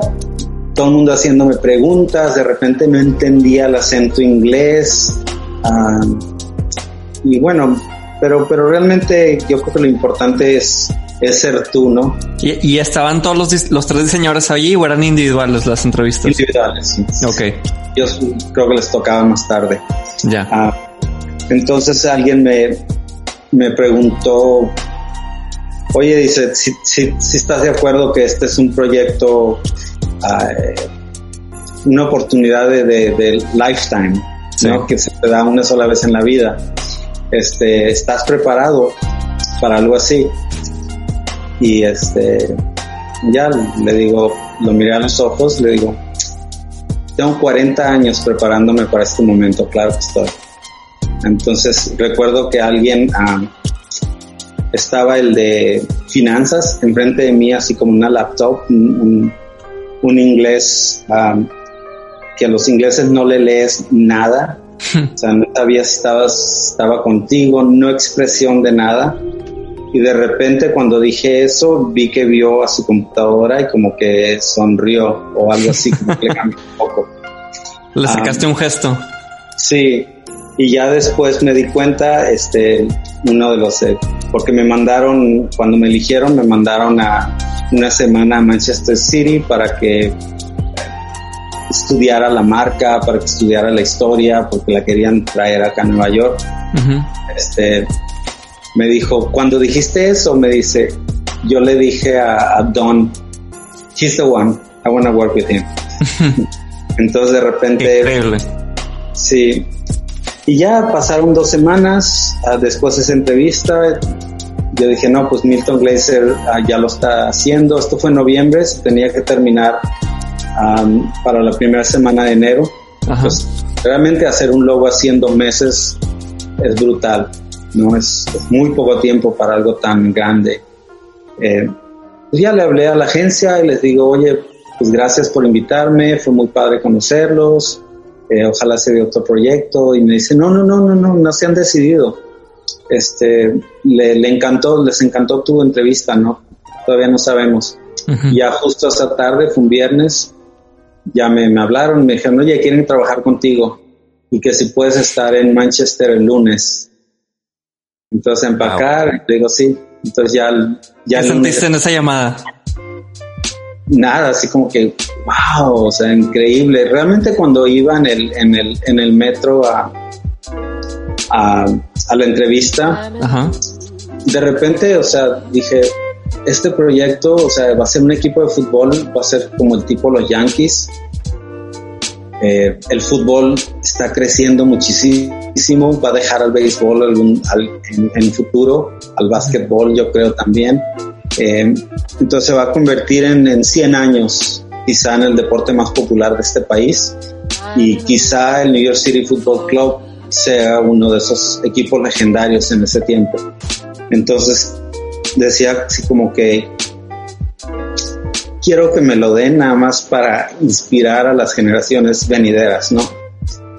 todo el mundo haciéndome preguntas, de repente no entendía el acento inglés. um, y bueno, pero, pero realmente yo creo que lo importante es, es ser tú, ¿no? ¿Y, y estaban todos los, los tres diseñadores allí o eran individuales las entrevistas? Individuales. sí. Ok, Yo creo que les tocaba más tarde. ya. Ah, entonces alguien me, me preguntó, oye, dice, si, si, si estás de acuerdo que este es un proyecto, ah, eh, una oportunidad de, de- de lifetime, Sí. ¿no? que se te da una sola vez en la vida. Este, ¿Estás preparado para algo así? Y este, ya le digo, lo miré a los ojos, le digo, tengo 40 años preparándome para este momento, claro que estoy. Entonces recuerdo que alguien, ah, estaba el de finanzas enfrente de mí, así como una laptop, un, un- un inglés ah, que a los ingleses no le lees nada, o sea, no sabía si estaba contigo, no expresión de nada. Y de repente cuando dije eso, vi que vio a su computadora y como que sonrió o algo así, como que le cambió un poco. Le ah. sacaste un gesto. Sí, y ya después me di cuenta, este, uno de los, eh, porque me mandaron, cuando me eligieron, me mandaron a una semana a Manchester City para que estudiara la marca, para que estudiara la historia, porque la querían traer acá a Nueva York. Este, me dijo, cuando dijiste eso, me dice, yo le dije a, a Don, he's the one, I wanna work with him. Entonces de repente Increíble. Sí. Y ya pasaron dos semanas ah, después de esa entrevista. Yo dije, no, pues Milton Glaser ah, ya lo está haciendo. Esto fue en noviembre, se tenía que terminar am, para la primera semana de enero. Pues realmente hacer un logo haciendo meses es brutal, ¿no? Es, es muy poco tiempo para algo tan grande. Eh, pues ya le hablé a la agencia y les digo, oye, pues gracias por invitarme, fue muy padre conocerlos. eh, ojalá se dé otro proyecto y me dice, no, no, no, no, no, no se han decidido. Este, le, le encantó, les encantó tu entrevista, ¿no? Todavía no sabemos. Ya justo esa tarde, fue un viernes, ya me, me hablaron, me dijeron, oye, quieren trabajar contigo y que si puedes estar en Manchester el lunes. Entonces empacar, digo sí. Entonces ya, ya ¿Qué sentiste en esa llamada? Nada, así como que, wow, o sea, increíble. Realmente cuando iba en el, en el, en el metro a, a, a la entrevista, Ajá. de repente, o sea, dije, este proyecto, o sea, va a ser un equipo de fútbol, va a ser como el tipo los Yankees. Eh, el fútbol está creciendo muchísimo, va a dejar al béisbol algún, al, en, en futuro, al básquetbol yo creo también. Eh, entonces se va a convertir en, en 100 años, quizá en el deporte más popular de este país y quizá el New York City Football Club sea uno de esos equipos legendarios en ese tiempo. Entonces decía así como que quiero que me lo den nada más para inspirar a las generaciones venideras, ¿no?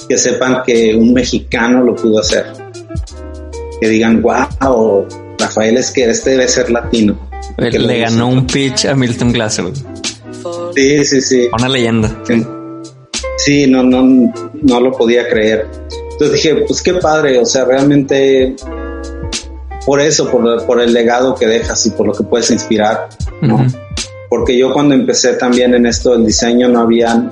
Que sepan que un mexicano lo pudo hacer. Que digan, wow, Rafael es que este debe ser latino. Que Le ganó un pitch a Milton Glaser. Sí, sí, sí. Una leyenda. Sí, no, no, no lo podía creer. Entonces dije, pues qué padre, o sea, realmente por eso, por, por el legado que dejas y por lo que puedes inspirar, ¿no? Porque yo cuando empecé también en esto del diseño no había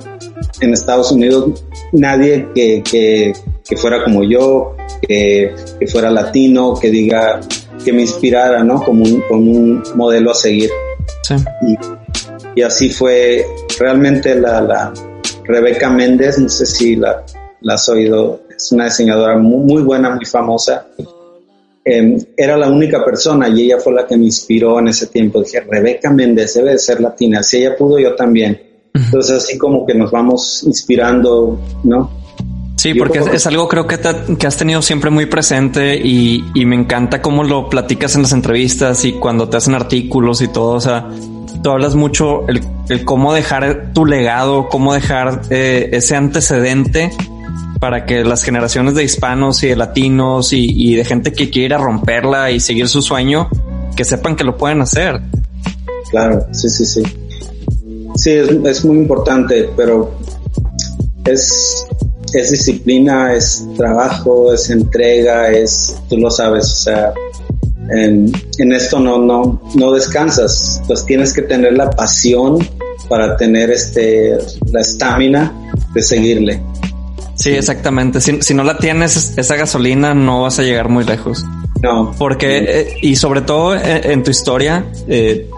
en Estados Unidos nadie que, que, que fuera como yo, que, que fuera latino, que diga, que me inspirara, ¿no? Como un, como un modelo a seguir. Sí. Y, y así fue realmente la, la Rebeca Méndez, no sé si la, la has oído, es una diseñadora muy, muy buena, muy famosa. Eh, era la única persona y ella fue la que me inspiró en ese tiempo. Dije, Rebeca Méndez debe de ser latina, si ella pudo, yo también. Entonces así como que nos vamos inspirando, ¿no? Sí, porque es, algo creo que, te- que has tenido siempre muy presente y, y me encanta cómo lo platicas en las entrevistas y cuando te hacen artículos y todo. O sea, tú hablas mucho el, el cómo dejar tu legado, cómo dejar eh, ese antecedente para que las generaciones de hispanos y de latinos y, de gente que quiera romperla y seguir su sueño, que sepan que lo pueden hacer. Claro, sí, sí, sí. Sí, es, es muy importante, pero es, es disciplina, es trabajo, es entrega, es, tú lo sabes, o sea, en, en esto no, no, no descansas, pues tienes que tener la pasión para tener este, la estamina de seguirle. Sí, exactamente. Si, si no la tienes, esa gasolina no vas a llegar muy lejos. No, Porque, eh, y sobre todo en, en tu historia, eh,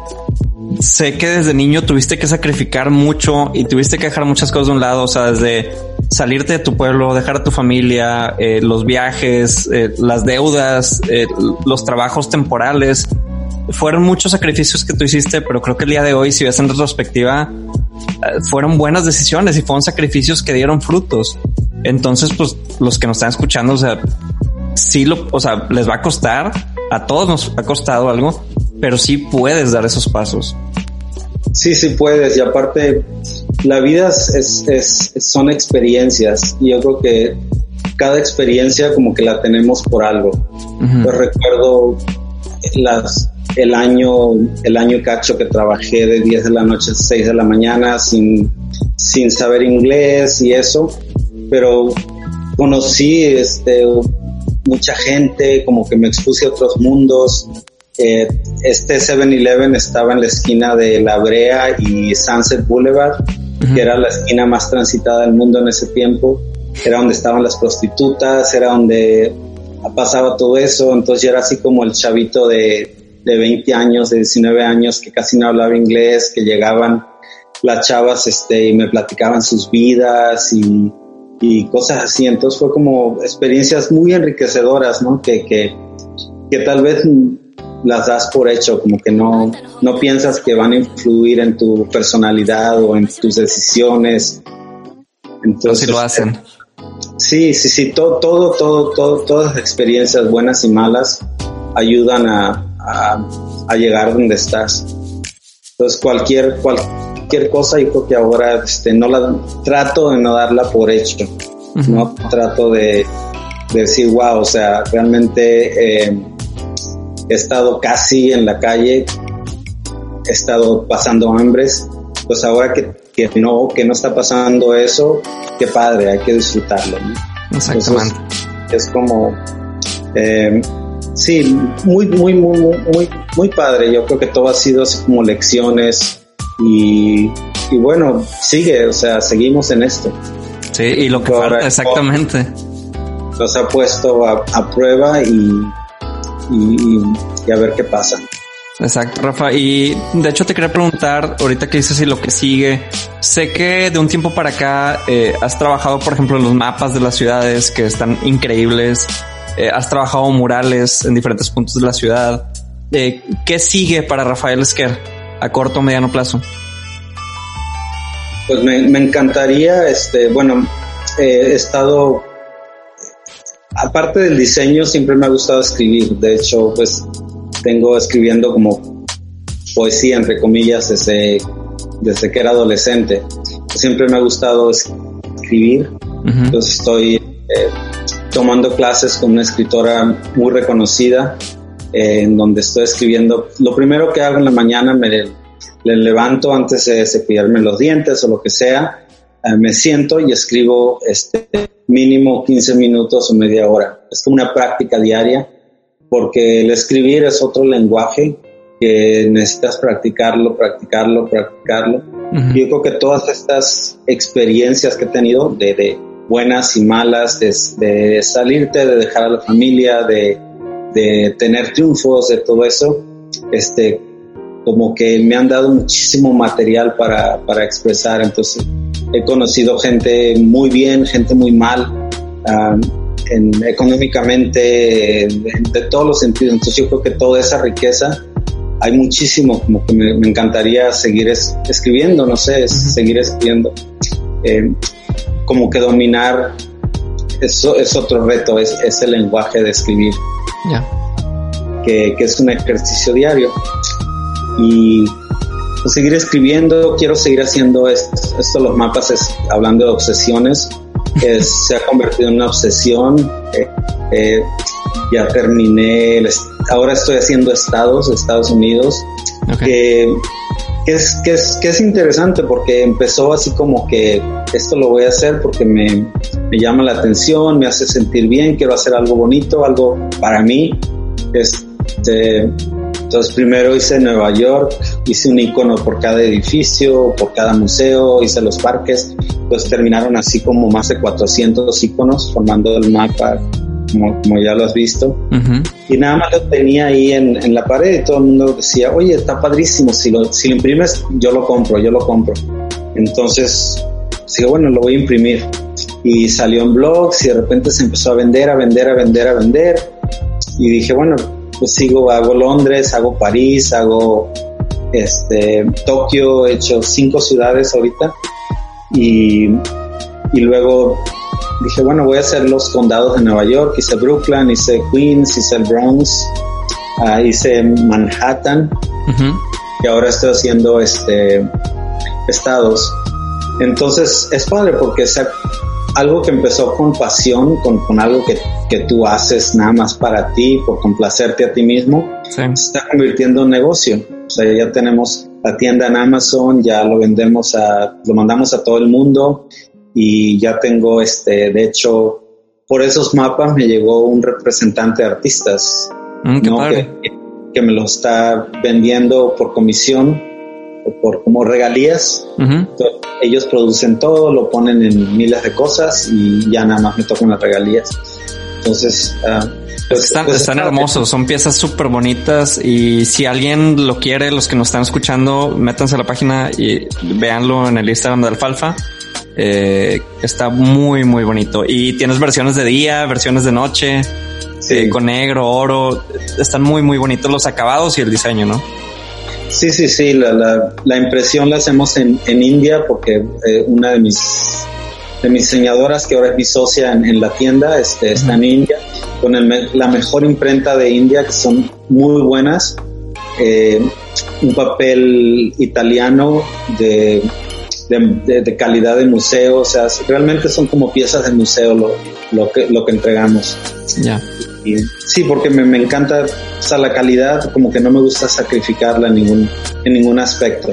sé que desde niño tuviste que sacrificar mucho y tuviste que dejar muchas cosas de un lado, o sea, desde salirte de tu pueblo, dejar a tu familia, eh, los viajes, eh, las deudas, eh, los trabajos temporales. Fueron muchos sacrificios que tú hiciste, pero creo que el día de hoy, si ves en retrospectiva, eh, fueron buenas decisiones y fueron sacrificios que dieron frutos. Entonces, pues los que nos están escuchando, o sea, sí lo, o sea, les va a costar, a todos nos ha costado algo, pero sí puedes dar esos pasos. Sí, sí puedes. Y aparte, la vida es, es, son experiencias. Y yo creo que cada experiencia como que la tenemos por algo. Yo recuerdo las, el año, el año cacho que trabajé de 10 de la noche a 6 de la mañana sin, sin saber inglés y eso. Pero conocí este, mucha gente, como que me expuse a otros mundos. Eh, este 7-Eleven estaba en la esquina de La Brea y Sunset Boulevard, que era la esquina más transitada del mundo en ese tiempo. Era donde estaban las prostitutas, era donde pasaba todo eso. Entonces yo era así como el chavito de, de 20 años, de 19 años, que casi no hablaba inglés, que llegaban las chavas este, y me platicaban sus vidas y, y cosas así. Entonces fue como experiencias muy enriquecedoras, ¿no? Que, que, que tal vez las das por hecho, como que no, no piensas que van a influir en tu personalidad o en tus decisiones. Entonces, sí lo hacen. Sí, sí, sí, todo, todo, todo, todo, todas las experiencias buenas y malas ayudan a, a, a llegar donde estás. Entonces cualquier, cualquier cosa, yo creo que ahora este, no la trato de no darla por hecho. ¿no? Trato de, de decir, wow, o sea, realmente eh, he estado casi en la calle, he estado pasando hambres, pues ahora que, que no, que no está pasando eso, qué padre, hay que disfrutarlo. ¿no? Exactamente. Entonces, es como, eh, sí, muy, muy, muy, muy, muy padre. Yo creo que todo ha sido así como lecciones y, y bueno, sigue, o sea, seguimos en esto. Sí, y lo que Ahora, falta, exactamente. Nos ha puesto a, a prueba y, y, y a ver qué pasa. Exacto, Rafa. Y de hecho te quería preguntar, ahorita que dices y lo que sigue, sé que de un tiempo para acá eh, has trabajado, por ejemplo, en los mapas de las ciudades que están increíbles, eh, has trabajado murales en diferentes puntos de la ciudad. Eh, ¿Qué sigue para Rafael Esquer a corto o mediano plazo? Pues me, me encantaría, este, bueno, eh, he estado, aparte del diseño, siempre me ha gustado escribir. De hecho, pues tengo escribiendo como poesía, entre comillas, desde, desde que era adolescente. Siempre me ha gustado escribir. Entonces estoy eh, tomando clases con una escritora muy reconocida, eh, en donde estoy escribiendo. Lo primero que hago en la mañana me le levanto antes de cepillarme los dientes o lo que sea, eh, me siento y escribo este mínimo 15 minutos o media hora. Es como una práctica diaria porque el escribir es otro lenguaje que necesitas practicarlo, practicarlo, practicarlo. Ujú. Yo creo que todas estas experiencias que he tenido, de, de buenas y malas, de, de salirte, de dejar a la familia, de, de tener triunfos, de todo eso, este, como que me han dado muchísimo material para, para expresar. Entonces, he conocido gente muy bien, gente muy mal, um, en, económicamente, en- de todos los sentidos. Entonces, yo creo que toda esa riqueza hay muchísimo, como que me, me encantaría seguir es- escribiendo, no sé, es- seguir escribiendo. Eh, como que dominar, eso es otro reto, es, es el lenguaje de escribir, Ya. que, que es un ejercicio diario. Y pues, seguir escribiendo, quiero seguir haciendo esto, esto los mapas, es, hablando de obsesiones, es- se ha convertido en una obsesión. eh, eh, ya terminé, el ahora estoy haciendo estados, Estados Unidos, que, que es, que, es, que es interesante porque empezó así como que esto lo voy a hacer porque me, me llama la atención, me hace sentir bien, quiero hacer algo bonito, algo para mí. Este, entonces primero hice Nueva York, hice un icono por cada edificio, por cada museo, hice los parques, pues terminaron así como más de 400 iconos formando el mapa, como, ya lo has visto. Y nada más lo tenía ahí en, en la pared y todo el mundo decía, oye, está padrísimo, si lo, si lo imprimes, yo lo compro, yo lo compro. Entonces, dije, bueno, lo voy a imprimir. Y salió en blogs y de repente se empezó a vender, a vender, a vender, a vender. Y dije, bueno, pues sigo, hago Londres, hago París, hago este, Tokio, he hecho cinco ciudades ahorita. Y, y luego dije, bueno, voy a hacer los condados de Nueva York, hice Brooklyn, hice Queens, hice el Bronx, ah, hice Manhattan Ujú. y ahora estoy haciendo este estados. Entonces es padre porque es algo que empezó con pasión, con, con algo que, que tú haces nada más para ti, por complacerte a ti mismo, Sí. se está convirtiendo en negocio. O sea, ya tenemos la tienda en Amazon, ya lo vendemos a, lo mandamos a todo el mundo y ya tengo este, de hecho, por esos mapas me llegó un representante de artistas, Mm, ¿no? Que, que me lo está vendiendo por comisión o por como regalías. Entonces, ellos producen todo, lo ponen en miles de cosas y ya nada más me tocan las regalías. Entonces, pues, Están, están está- hermosos, son piezas súper bonitas y si alguien lo quiere, los que nos están escuchando, métanse a la página y véanlo en el Instagram de Alfalfa. Eh, está muy, muy bonito. Y tienes versiones de día, versiones de noche, Sí. eh, con negro, oro. Están muy, muy bonitos los acabados y el diseño, ¿no? Sí, sí, sí, la, la, la impresión la hacemos en, en India porque eh, una de mis, de mis diseñadoras, que ahora es mi socia en, en la tienda, este, está en India, con el la mejor imprenta de India, que son muy buenas, eh, un papel italiano de de, de- de calidad de museo, o sea, realmente son como piezas de museo lo, lo, que, lo que entregamos. Ya. Y sí, porque me, me encanta, o sea, la calidad, como que no me gusta sacrificarla en ningún, en ningún aspecto.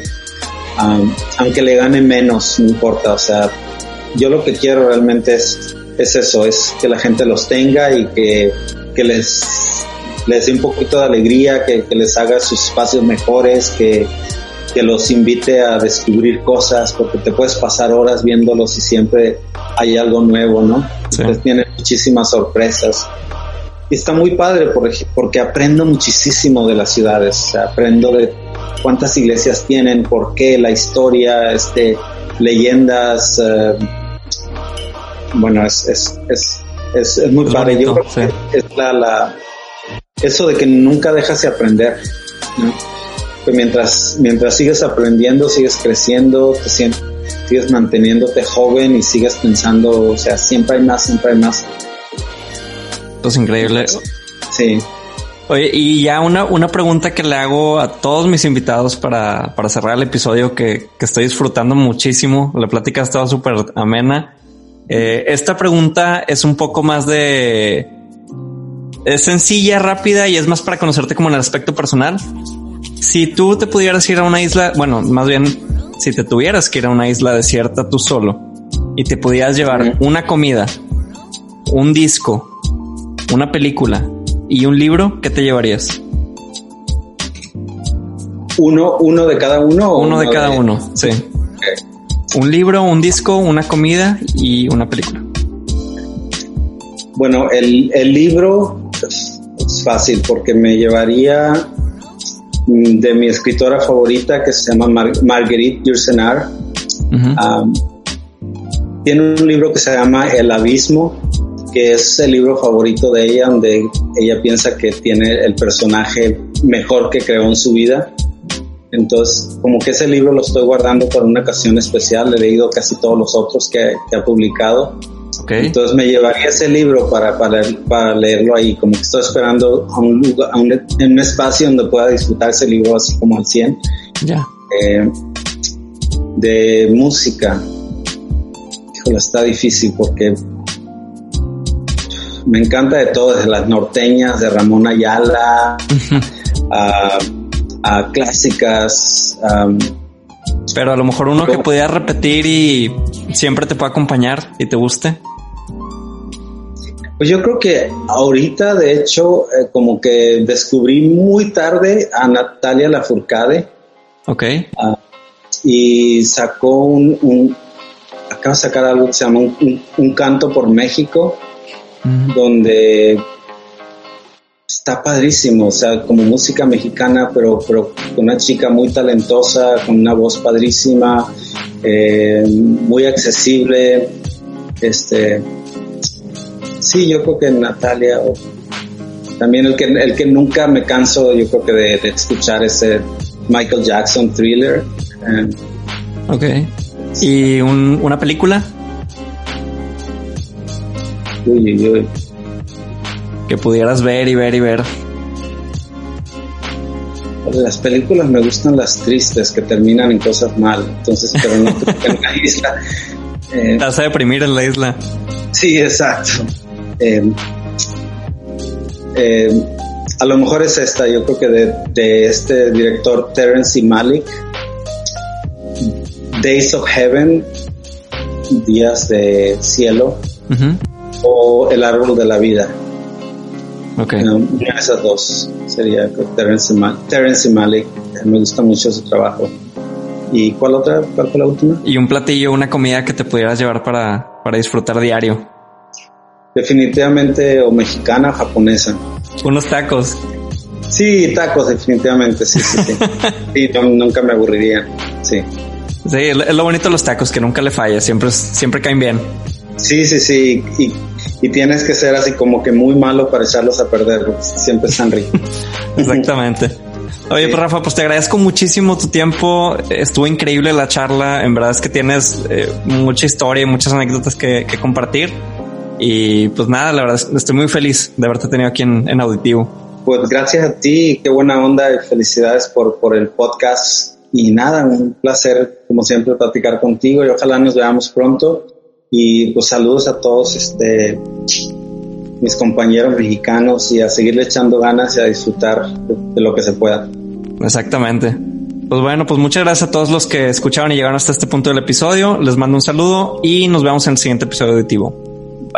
Am, aunque le gane menos, no importa, o sea, yo lo que quiero realmente es, es eso, es que la gente los tenga y que, que les, les dé un poquito de alegría, que, que les haga sus espacios mejores, que, que los invite a descubrir cosas, porque te puedes pasar horas viéndolos y siempre hay algo nuevo, ¿no? Sí. Entonces tienen muchísimas sorpresas. Y está muy padre porque, porque aprendo muchísimo de las ciudades, o sea, aprendo de cuántas iglesias tienen, por qué, la historia, este, leyendas, eh, bueno, es, es, es, es, es muy padre. Yo creo que es la, la, eso de que nunca dejas de aprender, ¿no? Que mientras, mientras sigues aprendiendo, sigues creciendo, te sien- sigues manteniéndote joven y sigues pensando, o sea, siempre hay más, siempre hay más. Esto es increíble. Sí. Oye, y ya una, una pregunta que le hago a todos mis invitados para, para cerrar el episodio que, que estoy disfrutando muchísimo. La plática ha estado súper amena. Eh, esta pregunta es un poco más de... Es sencilla, rápida y es más para conocerte como en el aspecto personal. Si tú te pudieras ir a una isla, bueno, más bien, si te tuvieras que ir a una isla desierta tú solo y te pudieras llevar una comida, un disco, una película y un libro, ¿qué te llevarías? Uno, uno de cada uno. Uno de cada uno, sí. Un libro, un disco, una comida y una película. Bueno, el, el libro es, es fácil porque me llevaría mm, de mi escritora favorita que se llama Mar- Marguerite Yourcenar. Um, tiene un libro que se llama El Abismo, que es el libro favorito de ella, donde ella piensa que tiene el personaje mejor que creó en su vida. Entonces, como que ese libro lo estoy guardando para una ocasión especial. He leído casi todos los otros que, que ha publicado. Ok. Entonces me llevaría ese libro para, para, para leerlo ahí, como que estoy esperando a un lugar, a un, en un espacio donde pueda disfrutar ese libro así como al 100. Ya. Eh, de música, híjole, está difícil porque me encanta de todo, desde las norteñas, de Ramón Ayala, a, a clásicas, um, Pero a lo mejor uno que pudieras repetir y siempre te pueda acompañar y te guste. Pues yo creo que ahorita, de hecho, eh, como que descubrí muy tarde a Natalia Lafourcade Ok. y sacó un, un- acaba de sacar algo que se llama un, un- un canto por México, donde está padrísimo, o sea, como música mexicana, pero, pero con una chica muy talentosa, con una voz padrísima, eh, muy accesible, este, sí, yo creo que Natalia, también el que, el que nunca me canso, yo creo que de, de escuchar ese Michael Jackson thriller, eh, Ok. ¿Y un- una película uy, uy, uy. Que pudieras ver y ver y ver? Las películas me gustan las tristes que terminan en cosas mal, entonces, pero no en la isla. Eh, Te vas a deprimir en la isla. sí, exacto. Eh, eh, a lo mejor es esta, yo creo que de, de este director Terence Malick, Days of Heaven, Días de Cielo, o El Árbol de la Vida. Ok. No, una de esas dos sería creo, Terence, Ma- Terence Malick. Eh, Me gusta mucho su trabajo. ¿Y cuál otra? ¿Cuál fue la última? Y un platillo, una comida que te pudieras llevar para, para disfrutar diario. Definitivamente o mexicana o japonesa. Unos tacos. Sí, tacos, definitivamente, sí, sí, sí. Sí, no- nunca me aburrirían. Sí. Sí, es lo es lo bonito de los tacos, que nunca le falla, siempre, siempre caen bien. Sí, sí, sí. Y, y tienes que ser así como que muy malo para echarlos a perder, porque siempre están ricos. Exactamente. Oye, pues Rafa, pues te agradezco muchísimo tu tiempo. Estuvo increíble la charla. En verdad es que tienes eh, mucha historia y muchas anécdotas que, que compartir. Y pues nada, la verdad es- estoy muy feliz de haberte tenido aquí en, en auditivo. Pues gracias a ti, qué buena onda y felicidades por, por el podcast. y nada, un placer como siempre platicar contigo y ojalá nos veamos pronto. Y pues saludos a todos este, mis compañeros mexicanos y a seguirle echando ganas y a disfrutar de lo que se pueda. Exactamente. Pues bueno, pues muchas gracias a todos los que escucharon y llegaron hasta este punto del episodio. Les mando un saludo y nos vemos en el siguiente episodio auditivo.